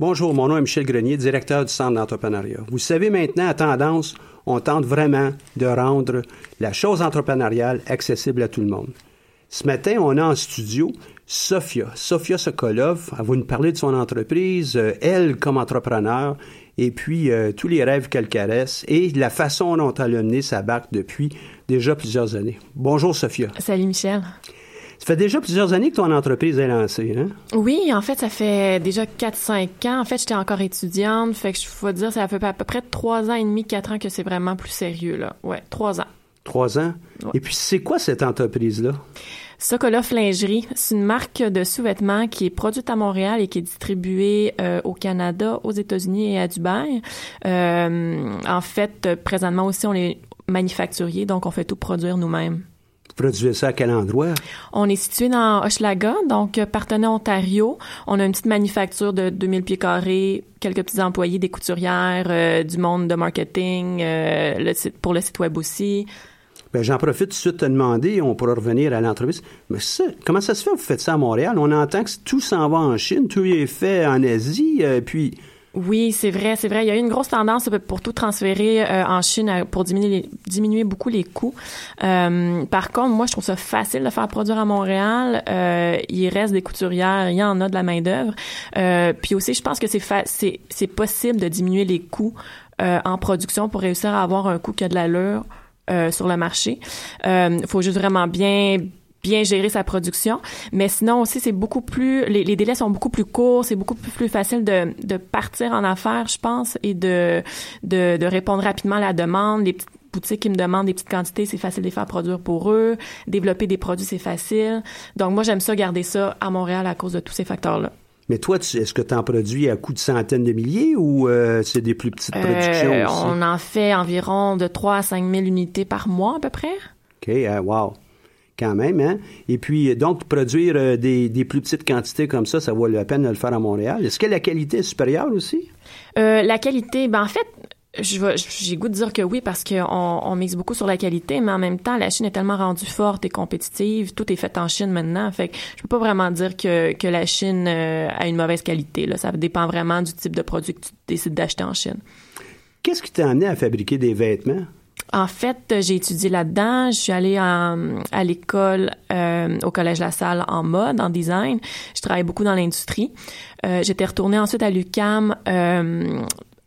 Bonjour, mon nom est Michel Grenier, directeur du Centre d'entrepreneuriat. Vous savez maintenant, à Tendance, on tente vraiment de rendre la chose entrepreneuriale accessible à tout le monde. Ce matin, on a en studio Sophia. Sophia Sokolov, elle va nous parler de son entreprise, euh, elle comme entrepreneur, et puis euh, tous les rêves qu'elle caresse et la façon dont elle a mené sa barque depuis déjà plusieurs années. Bonjour Sophia. Salut Michel. Ça fait déjà plusieurs années que ton entreprise est lancée, hein? Oui, en fait, ça fait déjà 4-5 ans. En fait, j'étais encore étudiante. Fait que je faut dire, ça fait à peu près 3 ans et demi, 4 ans que c'est vraiment plus sérieux, là. Ouais, 3 ans. 3 ans? Ouais. Et puis, c'est quoi cette entreprise-là? Sokolov Lingerie, c'est une marque de sous-vêtements qui est produite à Montréal et qui est distribuée euh, au Canada, aux États-Unis et à Dubaï. Euh, en fait, présentement aussi, on est manufacturier, donc on fait tout produire nous-mêmes. Produisez ça à quel endroit? On est situé dans Hochelaga, donc euh, Partenay, Ontario. On a une petite manufacture de 2000 pieds carrés, quelques petits employés, des couturières, euh, du monde de marketing, euh, le site, pour le site web aussi. Ben, j'en profite tout de suite de te demander, on pourra revenir à l'entreprise. Mais ça, comment ça se fait? Vous faites ça à Montréal? On entend que tout s'en va en Chine, tout est fait en Asie, euh, puis Oui, c'est vrai, c'est vrai. Il y a eu une grosse tendance pour tout transférer euh, en Chine euh, pour diminuer, les- diminuer beaucoup les coûts. Euh, par contre, moi, je trouve ça facile de faire produire à Montréal. Euh, il reste des couturières, il y en a de la main d'œuvre. Euh, puis aussi, je pense que c'est c'est c'est possible de diminuer les coûts euh, en production pour réussir à avoir un coût qui a de l'allure euh, sur le marché. Il faut juste vraiment bien bien gérer sa production, mais sinon aussi c'est beaucoup plus les, les délais sont beaucoup plus courts, c'est beaucoup plus, plus facile de, de partir en affaires, je pense, et de, de de répondre rapidement à la demande. Les petites boutiques qui me demandent des petites quantités, c'est facile de les faire produire pour eux. Développer des produits, c'est facile. Donc moi j'aime ça garder ça à Montréal à cause de tous ces facteurs-là. Mais toi, est-ce que tu en produis à coût de centaines de milliers ou euh, c'est des plus petites productions Euh, aussi? on en fait environ de 3 à 5 000 unités par mois à peu près. OK, ah, wow. Quand même, hein? Et puis, euh, donc, produire euh, des, des plus petites quantités comme ça, ça vaut la peine de le faire à Montréal. Est-ce que la qualité est supérieure aussi? Euh, la qualité, ben en fait, j'ai goût de dire que oui parce qu'on on mise beaucoup sur la qualité, mais en même temps, la Chine est tellement rendue forte et compétitive, tout est fait en Chine maintenant, fait que je peux pas vraiment dire que, que la Chine euh, a une mauvaise qualité. Là, ça dépend vraiment du type de produit que tu décides d'acheter en Chine. Qu'est-ce qui t'a amené à fabriquer des vêtements? En fait, euh, j'ai étudié là-dedans. Je suis allée en- à l'école euh, au Collège La Salle en mode, en design. Je travaille beaucoup dans l'industrie. Euh, J'étais retournée ensuite à l'UCAM.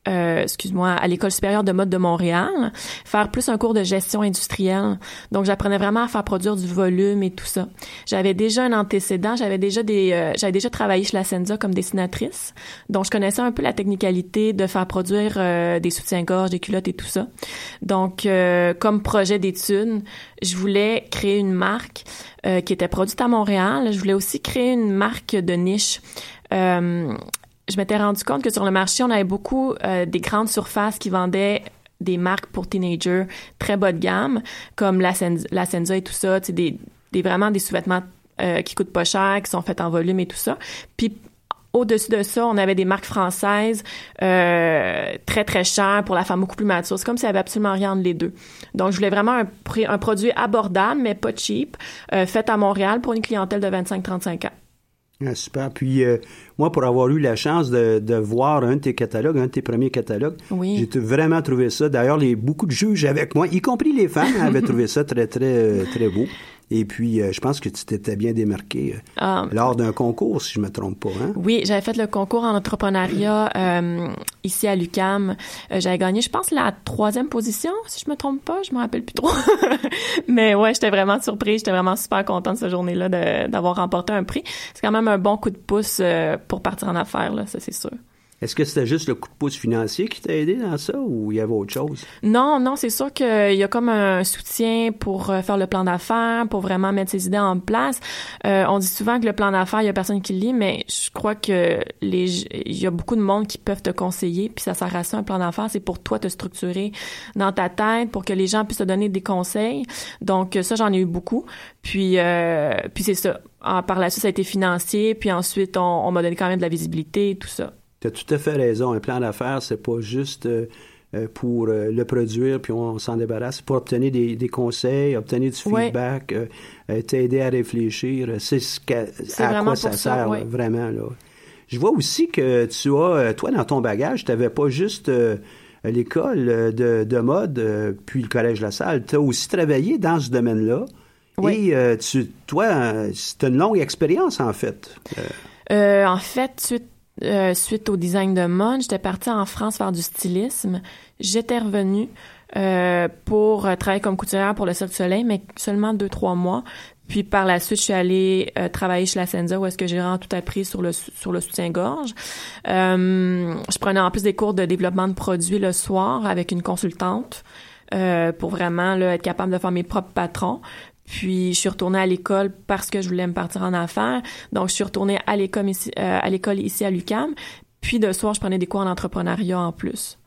Euh, excuse-moi, à l'école supérieure de mode de Montréal, faire plus un cours de gestion industrielle. Donc, j'apprenais vraiment à faire produire du volume et tout ça. J'avais déjà un antécédent, j'avais déjà des, euh, j'avais déjà travaillé chez la Senza comme dessinatrice. Donc, je connaissais un peu la technicalité de faire produire euh, des soutiens-gorge, des culottes et tout ça. Donc, euh, comme projet d'étude, je voulais créer une marque euh, qui était produite à Montréal. Je voulais aussi créer une marque de niche. Euh, je m'étais rendu compte que sur le marché, on avait beaucoup euh, des grandes surfaces qui vendaient des marques pour teenagers très bas de gamme, comme la, Senza, la et tout ça, des, des vraiment des sous-vêtements euh, qui coûtent pas cher, qui sont faits en volume et tout ça. Puis au-dessus de ça, on avait des marques françaises euh, très très chères pour la femme beaucoup plus mature. C'est comme s'il y avait absolument rien entre les deux. Donc je voulais vraiment un produit abordable mais pas cheap, euh, fait à Montréal pour une clientèle de 25-35 ans. Ah, super. Puis, euh, moi, pour avoir eu la chance de, de voir un de tes catalogues, un de tes premiers catalogues, Oui. j'ai vraiment trouvé ça. D'ailleurs, les, beaucoup de juges avec moi, y compris les femmes, avaient trouvé ça très, très, euh, très beau. Et puis, euh, je pense que tu t'étais bien démarqué euh, Ah. lors d'un concours, si je me trompe pas. Hein? Oui, j'avais fait le concours en entrepreneuriat euh, ici à l'UCAM. J'avais gagné, je pense, la troisième position, si je me trompe pas. Je me rappelle plus trop. Mais ouais, j'étais vraiment surprise. J'étais vraiment super contente cette journée-là d'avoir remporté un prix. C'est quand même un bon coup de pouce pour partir en affaires, là, ça c'est sûr. Est-ce que c'était juste le coup de pouce financier qui t'a aidé dans ça ou il y avait autre chose? Non, non, c'est sûr qu'il y a comme un soutien pour euh, faire le plan d'affaires, pour vraiment mettre ses idées en place. Euh, on dit souvent que le plan d'affaires, il y a personne qui le lit, mais je crois que les, il y a beaucoup de monde qui peuvent te conseiller, puis ça sert à ça, un plan d'affaires, c'est pour toi te structurer dans ta tête, pour que les gens puissent te donner des conseils. Donc ça, j'en ai eu beaucoup. Puis, euh, puis c'est ça. Ah, par la suite, ça a été financier, puis ensuite, on, on m'a donné quand même de la visibilité, tout ça. Tu as tout à fait raison. Un plan d'affaires, c'est pas juste euh, euh, pour euh, le produire puis on, s'en débarrasse. C'est pour obtenir des, des, conseils, obtenir du feedback, ouais. t'aider à réfléchir. C'est ce à quoi ça, sert ouais. vraiment. Là. Je vois aussi que tu as, toi, dans ton bagage, tu n'avais pas juste l'école de, de, mode puis le collège La Salle. Tu as aussi travaillé dans ce domaine-là. Oui. Et tu, toi, c'est une longue expérience, en fait. en fait, suite euh, suite au design de mode, j'étais partie en France faire du stylisme. J'étais revenue euh, pour euh, travailler comme couturière pour le Cirque du Soleil, mais seulement deux trois mois. Puis par la suite, je suis allée euh, travailler chez la Senza où est-ce que j'ai vraiment tout appris sur le sur le soutien-gorge. Euh, je prenais en plus des cours de développement de produits le soir avec une consultante. Euh, pour vraiment là, être capable de faire mes propres patrons. Puis je suis retournée à l'école parce que je voulais me partir en affaires. Donc je suis retournée à l'école ici, euh, à l'école ici à l'UCAM. Puis de soir, je prenais des cours en entrepreneuriat en plus.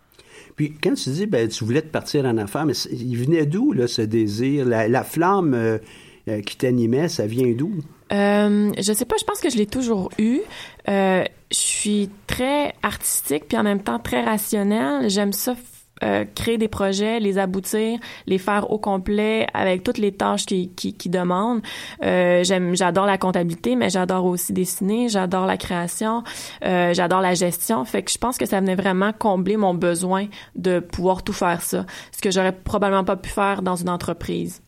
Puis quand tu dis ben tu voulais te partir en affaires, mais il venait d'où là ce désir, la, la flamme euh, euh, qui t'animait, ça vient d'où? Euh, je sais pas, je pense que je l'ai toujours eu. Euh, je suis très artistique puis en même temps très rationnelle. J'aime ça euh, créer des projets, les aboutir, les faire au complet avec toutes les tâches qui, qui, demandent. Euh, j'aime, j'adore la comptabilité, mais j'adore aussi dessiner, j'adore la création, euh, j'adore la gestion. Fait que je pense que ça venait vraiment combler mon besoin de pouvoir tout faire ça, ce que j'aurais probablement pas pu faire dans une entreprise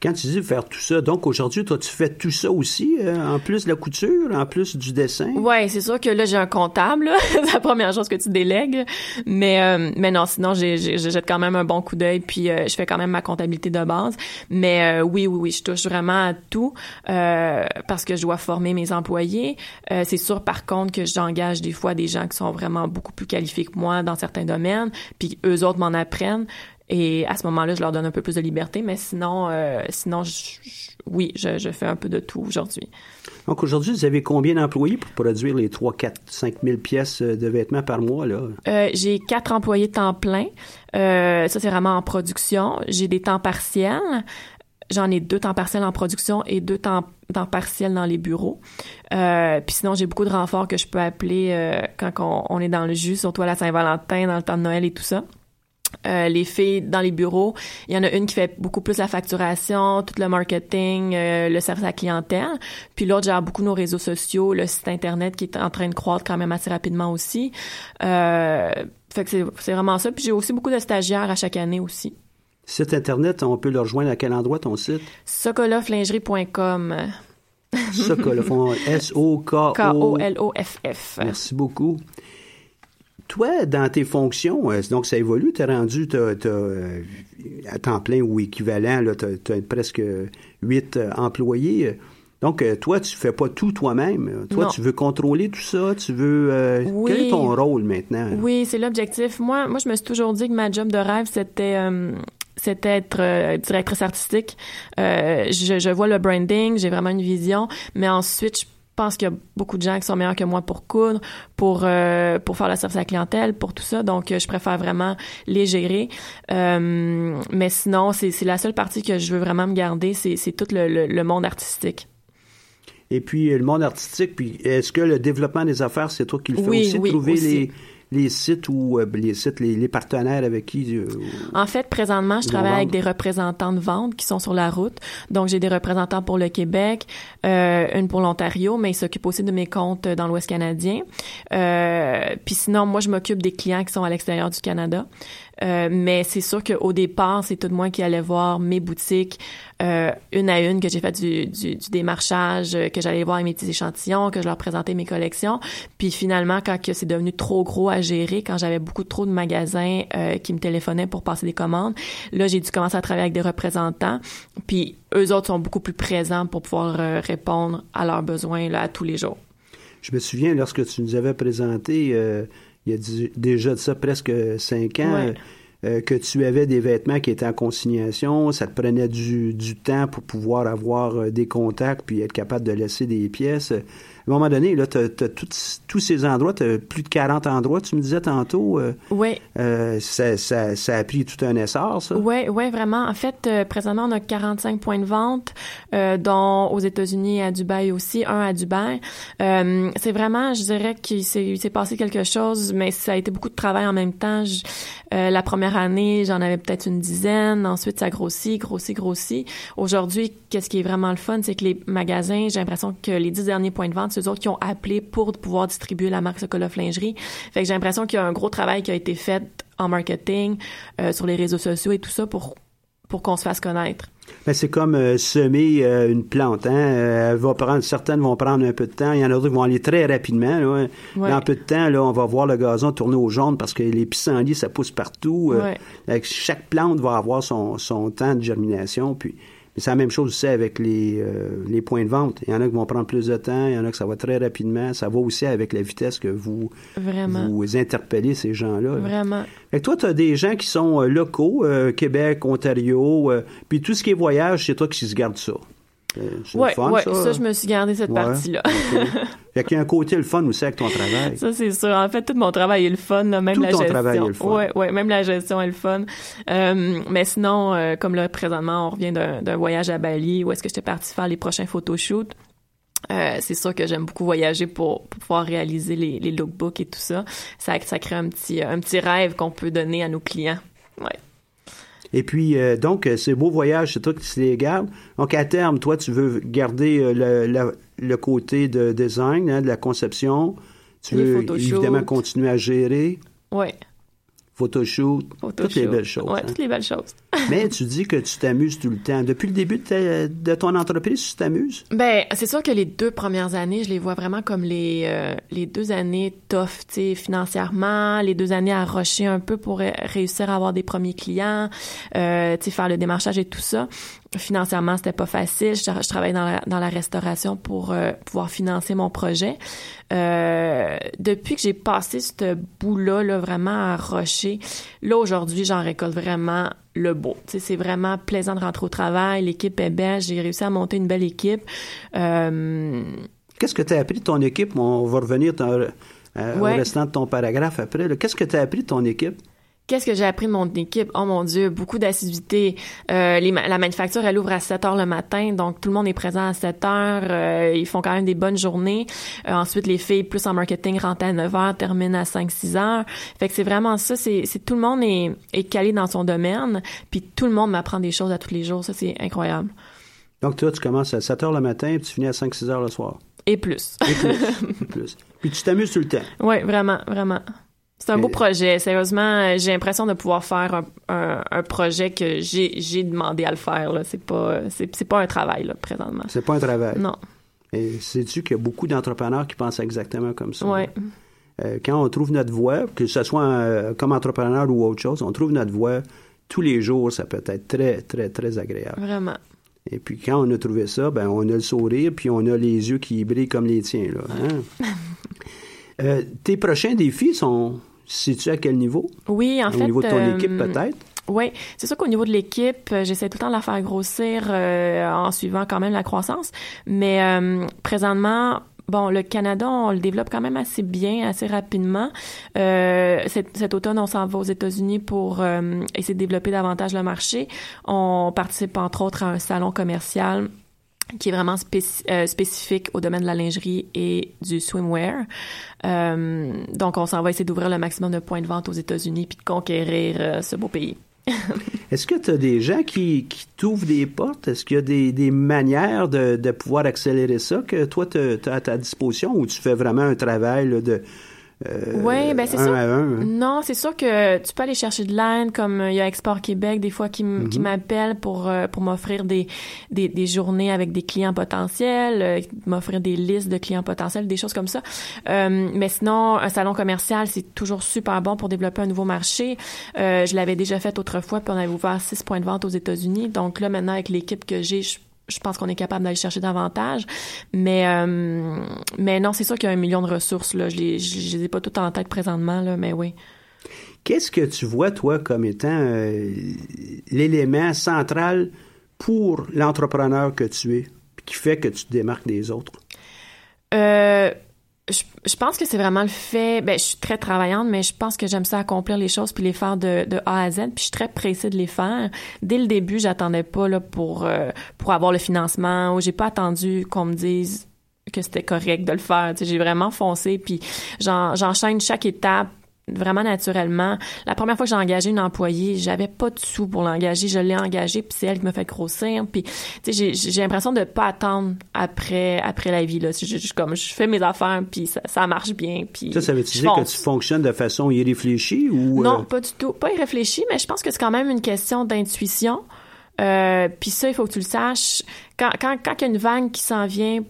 quand tu dis faire tout ça, donc aujourd'hui, toi, tu fais tout ça aussi, euh, en plus de la couture, en plus du dessin? Ouais, c'est sûr que là, j'ai un comptable, c'est la première chose que tu délègues. Mais, euh, mais non, sinon, j'ai, j'ai, jette quand même un bon coup d'œil, puis euh, je fais quand même ma comptabilité de base. Mais euh, oui, oui, oui, je touche vraiment à tout euh, parce que je dois former mes employés. c'est sûr, par contre, que j'engage des fois des gens qui sont vraiment beaucoup plus qualifiés que moi dans certains domaines, puis eux autres m'en apprennent. Et à ce moment-là, je leur donne un peu plus de liberté, mais sinon, euh, sinon, je, je, oui, je, je, fais un peu de tout aujourd'hui. Donc aujourd'hui, vous avez combien d'employés pour produire les 3, 4, 5 000 pièces de vêtements par mois là? Euh, J'ai quatre employés temps plein. Euh, ça c'est vraiment en production. J'ai des temps partiels. J'en ai deux temps partiels en production et deux temps, temps partiels dans les bureaux. Euh, puis sinon, j'ai beaucoup de renforts que je peux appeler euh, quand on, on, est dans le jus, surtout à la Saint-Valentin, dans le temps de Noël et tout ça. Euh, les filles dans les bureaux, il y en a une qui fait beaucoup plus la facturation, tout le marketing, euh, le service à la clientèle. Puis l'autre gère beaucoup nos réseaux sociaux, le site internet qui est en train de croître quand même assez rapidement aussi. Euh, fait que c'est vraiment ça. Puis j'ai aussi beaucoup de stagiaires à chaque année aussi. Site internet, on peut le rejoindre à quel endroit ton site? sokoloflingerie.com. Sokoloff, S-O-K-O... K-O-L-O-F-F. Merci beaucoup toi, dans tes fonctions, euh, donc ça évolue, tu as rendu t'as, t'as, euh, à temps plein ou équivalent, tu as, presque huit euh, employés. Donc, toi, tu fais pas tout toi-même. Toi, non. tu veux contrôler tout ça. Tu veux. Euh, oui. Quel est ton rôle maintenant? Oui, c'est l'objectif. Moi, moi, je me suis toujours dit que ma job de rêve, c'était. Euh, c'était être euh, directrice artistique. Je, je, vois le branding, j'ai vraiment une vision, mais ensuite, je pense qu'il y a beaucoup de gens qui sont meilleurs que moi pour coudre, pour euh, pour faire le service à la clientèle, pour tout ça. Donc, je préfère vraiment les gérer. Euh, mais sinon, c'est la seule partie que je veux vraiment me garder, c'est tout le, le, le, monde artistique. Et puis, le monde artistique, puis est-ce que le développement des affaires, c'est toi qui le fais oui, aussi, oui, trouver aussi. les les sites ou euh, les sites, les, les, partenaires avec qui? Euh, en fait, présentement, je travaille avec des représentants de vente qui sont sur la route. Donc, j'ai des représentants pour le Québec, euh, une pour l'Ontario, mais ils s'occupent aussi de mes comptes dans l'Ouest canadien. Euh, Puis sinon, moi, je m'occupe des clients qui sont à l'extérieur du Canada. Euh, mais c'est sûr qu'au départ, c'est tout moi qui allais voir mes boutiques euh, une à une, que j'ai fait du, du, démarchage, euh, que j'allais voir mes petits échantillons, que je leur présentais mes collections. Puis finalement, quand c'est devenu trop gros à gérer, quand j'avais beaucoup trop de magasins qui me téléphonaient pour passer des commandes, là, j'ai dû commencer à travailler avec des représentants. Puis eux autres sont beaucoup plus présents pour pouvoir répondre à leurs besoins là, à tous les jours. je me souviens lorsque tu nous avais présenté, il y a déjà de ça presque cinq ans, euh, que tu avais des vêtements qui étaient en consignation, ça te prenait du, du temps pour pouvoir avoir euh, des contacts puis être capable de laisser des pièces à un moment donné, là, tu as, tous ces endroits, tu as plus de 40 endroits, tu me disais tantôt. Euh, oui. Euh, ça, ça, ça, a pris tout un essor, ça. Oui, oui, vraiment. En fait, euh, présentement, on a 45 points de vente, dont aux États-Unis et à Dubaï aussi, un à Dubaï. c'est vraiment, je dirais qu'il s'est passé quelque chose, mais ça a été beaucoup de travail en même temps. la première année, j'en avais peut-être une dizaine. Ensuite, ça grossit, grossit, grossit. Aujourd'hui, qu'est-ce qui est vraiment le fun, c'est que les magasins, j'ai l'impression que les dix derniers points de vente, eux autres qui ont appelé pour pouvoir distribuer la marque Sokolov Lingerie. Fait que j'ai l'impression qu'il y a un gros travail qui a été fait en marketing, euh, sur les réseaux sociaux et tout ça pour pour qu'on se fasse connaître. Ben, c'est comme euh, semer euh, une plante. Hein? va prendre, certaines vont prendre un peu de temps. Il y en a d'autres qui vont aller très rapidement. Là. Dans peu de temps, là, on va voir le gazon tourner au jaune parce que les pissenlits, ça pousse partout. chaque plante va avoir son, son temps de germination. Puis c'est la même chose aussi avec les, euh, les points de vente. Il y en a qui vont prendre plus de temps, il y en a que ça va très rapidement. Ça va aussi avec la vitesse que vous, vous interpellez ces gens-là. Vraiment. Fait toi, tu as des gens qui sont euh, locaux, euh, Québec, Ontario, puis tout ce qui est voyage, c'est toi qui se garde ça. Oui, ouais, ça, ça, je me suis gardé cette partie-là. Fait qu'il y a un côté le fun aussi avec ton travail. Ça, c'est sûr. En fait, tout mon travail est le fun, là, même tout la ton gestion. travail est le fun. Ouais, ouais, même la gestion est le fun. Euh, mais sinon, euh, comme là, présentement, on revient d'un voyage à Bali où est-ce que j'étais partie faire les prochains photoshoots. Euh, c'est sûr que j'aime beaucoup voyager pour, pour, pouvoir réaliser les, les lookbooks et tout ça. Ça, ça crée un petit, un petit rêve qu'on peut donner à nos clients. Ouais. Et puis, euh, donc, euh, ces beaux voyages, c'est toi qui les gardes. Donc, à terme, toi, tu veux garder euh, le, le, côté de design, hein, de la conception. Tu veux évidemment continuer à gérer. Oui photoshoot, toutes les belles choses. Oui, hein. toutes les belles choses. Mais tu dis que tu t'amuses tout le temps. Depuis le début de, ton entreprise, tu t'amuses? Ben, c'est sûr que les deux premières années, je les vois vraiment comme les, euh, les deux années tough, tu sais, financièrement, les deux années à rocher un peu pour réussir à avoir des premiers clients, euh, tu sais, faire le démarchage et tout ça financièrement c'était pas facile. Je, je travaillais dans la, dans la restauration pour euh, pouvoir financer mon projet. Euh, depuis que j'ai passé ce bout là vraiment à rocher là aujourd'hui j'en récolte vraiment le beau. C'est vraiment plaisant de rentrer au travail. L'équipe est belle. J'ai réussi à monter une belle équipe. Euh, qu'est-ce que tu as appris de ton équipe? On va revenir au restant de ton paragraphe après qu'est-ce que tu as appris de ton équipe? Qu'est-ce que j'ai appris de mon équipe? Oh mon Dieu, beaucoup d'assiduité. Euh, la manufacture, elle ouvre à 7 heures le matin, donc tout le monde est présent à 7 heures. Euh, ils font quand même des bonnes journées. Euh, ensuite, les filles, plus en marketing, rentrent à 9 heures, terminent à 5-6 heures. Fait que c'est vraiment ça. C'est, tout le monde est, est calé dans son domaine, puis tout le monde m'apprend des choses à tous les jours. Ça, c'est incroyable. Donc toi, tu commences à 7 heures le matin, puis tu finis à 5-6 heures le soir. Et plus. Et plus. Et plus. Puis tu t'amuses tout le temps. Oui, vraiment, vraiment. C'est un beau projet. Sérieusement, euh, j'ai l'impression de pouvoir faire un, un, projet que j'ai demandé à le faire. Là. C'est pas c'est, pas un travail là, présentement. C'est pas un travail. Non. Et sais-tu qu'il y a beaucoup d'entrepreneurs qui pensent exactement comme ça? Oui. Euh, quand on trouve notre voie, que ce soit euh, comme entrepreneur ou autre chose, on trouve notre voie tous les jours, ça peut être très, très, très agréable. Vraiment. Et puis quand on a trouvé ça, ben on a le sourire, puis on a les yeux qui brillent comme les tiens. Là, hein? tes prochains défis sont, Sais-tu à quel niveau? Oui, en fait. Au niveau de ton euh, équipe, peut-être? Oui, c'est sûr qu'au niveau de l'équipe, euh, j'essaie tout le temps de la faire grossir euh, en suivant quand même la croissance. Mais présentement, bon, le Canada, on le développe quand même assez bien, assez rapidement. cet, cet, automne, on s'en va aux États-Unis pour essayer de développer davantage le marché. On participe entre autres à un salon commercial qui est vraiment euh, spécifique au domaine de la lingerie et du swimwear. Euh, donc, on s'en va essayer d'ouvrir le maximum de points de vente aux États-Unis puis de conquérir euh, ce beau pays. Est-ce que tu as des gens qui, qui t'ouvrent des portes? Est-ce qu'il y a des, des manières de, de, pouvoir accélérer ça que toi, tu as à ta disposition ou tu fais vraiment un travail de euh, oui, ben c'est sûr. Hein? Non, c'est sûr que tu peux aller chercher de l'aide, comme euh, il y a Export Québec des fois qui mm-hmm. m'appellent pour euh, pour m'offrir des, des, des journées avec des clients potentiels, m'offrir des listes de clients potentiels, des choses comme ça. mais sinon, un salon commercial, c'est toujours super bon pour développer un nouveau marché. je l'avais déjà fait autrefois, puis on avait ouvert six points de vente aux États-Unis. Donc là, maintenant, avec l'équipe que j'ai, je je pense qu'on est capable d'aller chercher davantage. Mais, euh, mais non, c'est sûr qu'il y a un million de ressources. Là. Je ne les, je, les ai pas toutes en tête présentement, là, mais oui. Qu'est-ce que tu vois, toi, comme étant euh, l'élément central pour l'entrepreneur que tu es, qui fait que tu te démarques des autres? Euh, je, je, pense que c'est vraiment le fait. Ben, je suis très travaillante, mais je pense que j'aime ça accomplir les choses puis les faire de, de, A à Z. Puis je suis très pressée de les faire. Dès le début, j'attendais pas là pour euh, pour avoir le financement ou j'ai pas attendu qu'on me dise que c'était correct de le faire. J'ai vraiment foncé puis j'enchaîne chaque étape vraiment naturellement. La première fois que j'ai engagé une employée, j'avais pas de sous pour l'engager. Je l'ai engagée, puis c'est elle qui m'a fait grossir. Puis, tu sais, j'ai l'impression de pas attendre après après la vie. Là. Je, comme, je fais mes affaires, puis ça, ça marche bien. Puis ça, ça veut dire que tu fonctionnes de façon irréfléchie ou... Non, euh? pas du tout. Pas irréfléchie, mais je pense que c'est quand même une question d'intuition. Euh, puis ça, il faut que tu le saches. Quand, quand, quand il y a une vague qui s'en vient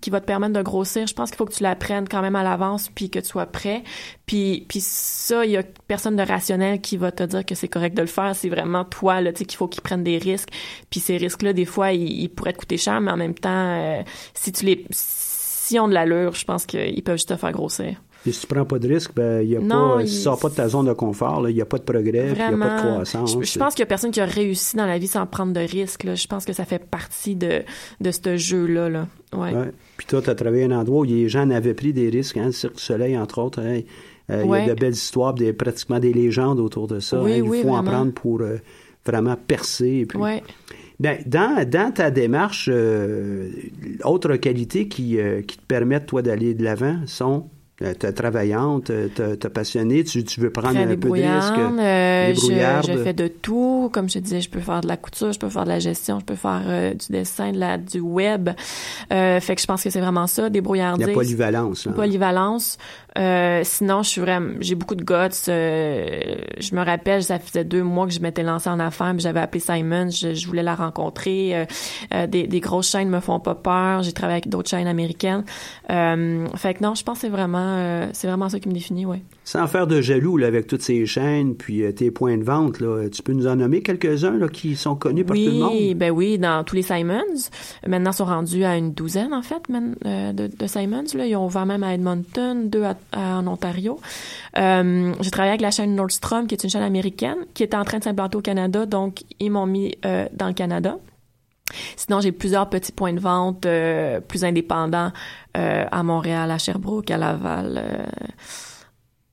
qui va te permettre de grossir, je pense qu'il faut que tu l'apprennes quand même à l'avance puis que tu sois prêt. Puis puis ça, il y a personne de rationnel qui va te dire que c'est correct de le faire, c'est vraiment toi là, tu sais qu'il faut qu'ils prennent des risques. Puis ces risques là des fois ils, pourraient te coûter cher mais en même temps euh, si tu les si ont de l'allure, je pense qu'ils peuvent juste te faire grossir. Et si tu prends pas de risque, ben, y a pas, si tu sors pas de ta zone de confort, il n'y a pas de progrès, il n'y a pas de croissance. Je, pense qu'il y a personne qui a réussi dans la vie sans prendre de risque. Là. Je pense que ça fait partie de, de ce jeu-là. Là. Ouais. Puis toi, tu as travaillé à un endroit où les gens avaient pris des risques, hein, le Cirque du Soleil, entre autres. Hein. Euh, il y a de belles histoires, des, pratiquement des légendes autour de ça. Hein. il faut en prendre pour euh, vraiment percer. Puis... Bien, dans, dans ta démarche, euh, autres qualités qui, qui te permettent, toi, d'aller de l'avant sont euh, t'es travaillante, t'es passionnée, tu, tu veux prendre un peu de risque. Euh, je, je, fais de tout. Comme je te disais, je peux faire de la couture, je peux faire de la gestion, je peux faire euh, du dessin, de la, du web. Euh, fait que je pense que c'est vraiment ça, débrouillardise. La polyvalence. Là. Polyvalence. Euh, sinon, je suis vraiment, j'ai beaucoup de guts. Euh, je me rappelle, ça faisait deux mois que je m'étais lancée en affaires, j'avais appelé Simon, je, je, voulais la rencontrer. Euh, des, des, grosses chaînes me font pas peur. J'ai travaillé avec d'autres chaînes américaines. fait que non, je pense que c'est vraiment, c'est vraiment ça qui me définit, oui. Sans faire de jaloux là, avec toutes ces chaînes, puis tes points de vente, là, tu peux nous en nommer quelques-uns là, qui sont connus par tout le monde? Oui, ben oui, dans tous les Simons. Maintenant, ils sont rendus à une douzaine, en fait, de, de Simons. Là. Ils ont ouvert même à Edmonton, deux à en Ontario. Euh, j'ai travaillé avec la chaîne Nordstrom, qui est une chaîne américaine, qui était en train de s'implanter au Canada, donc ils m'ont mis euh, dans le Canada. Sinon, j'ai plusieurs petits points de vente euh, plus indépendants à Montréal, à Sherbrooke, à Laval.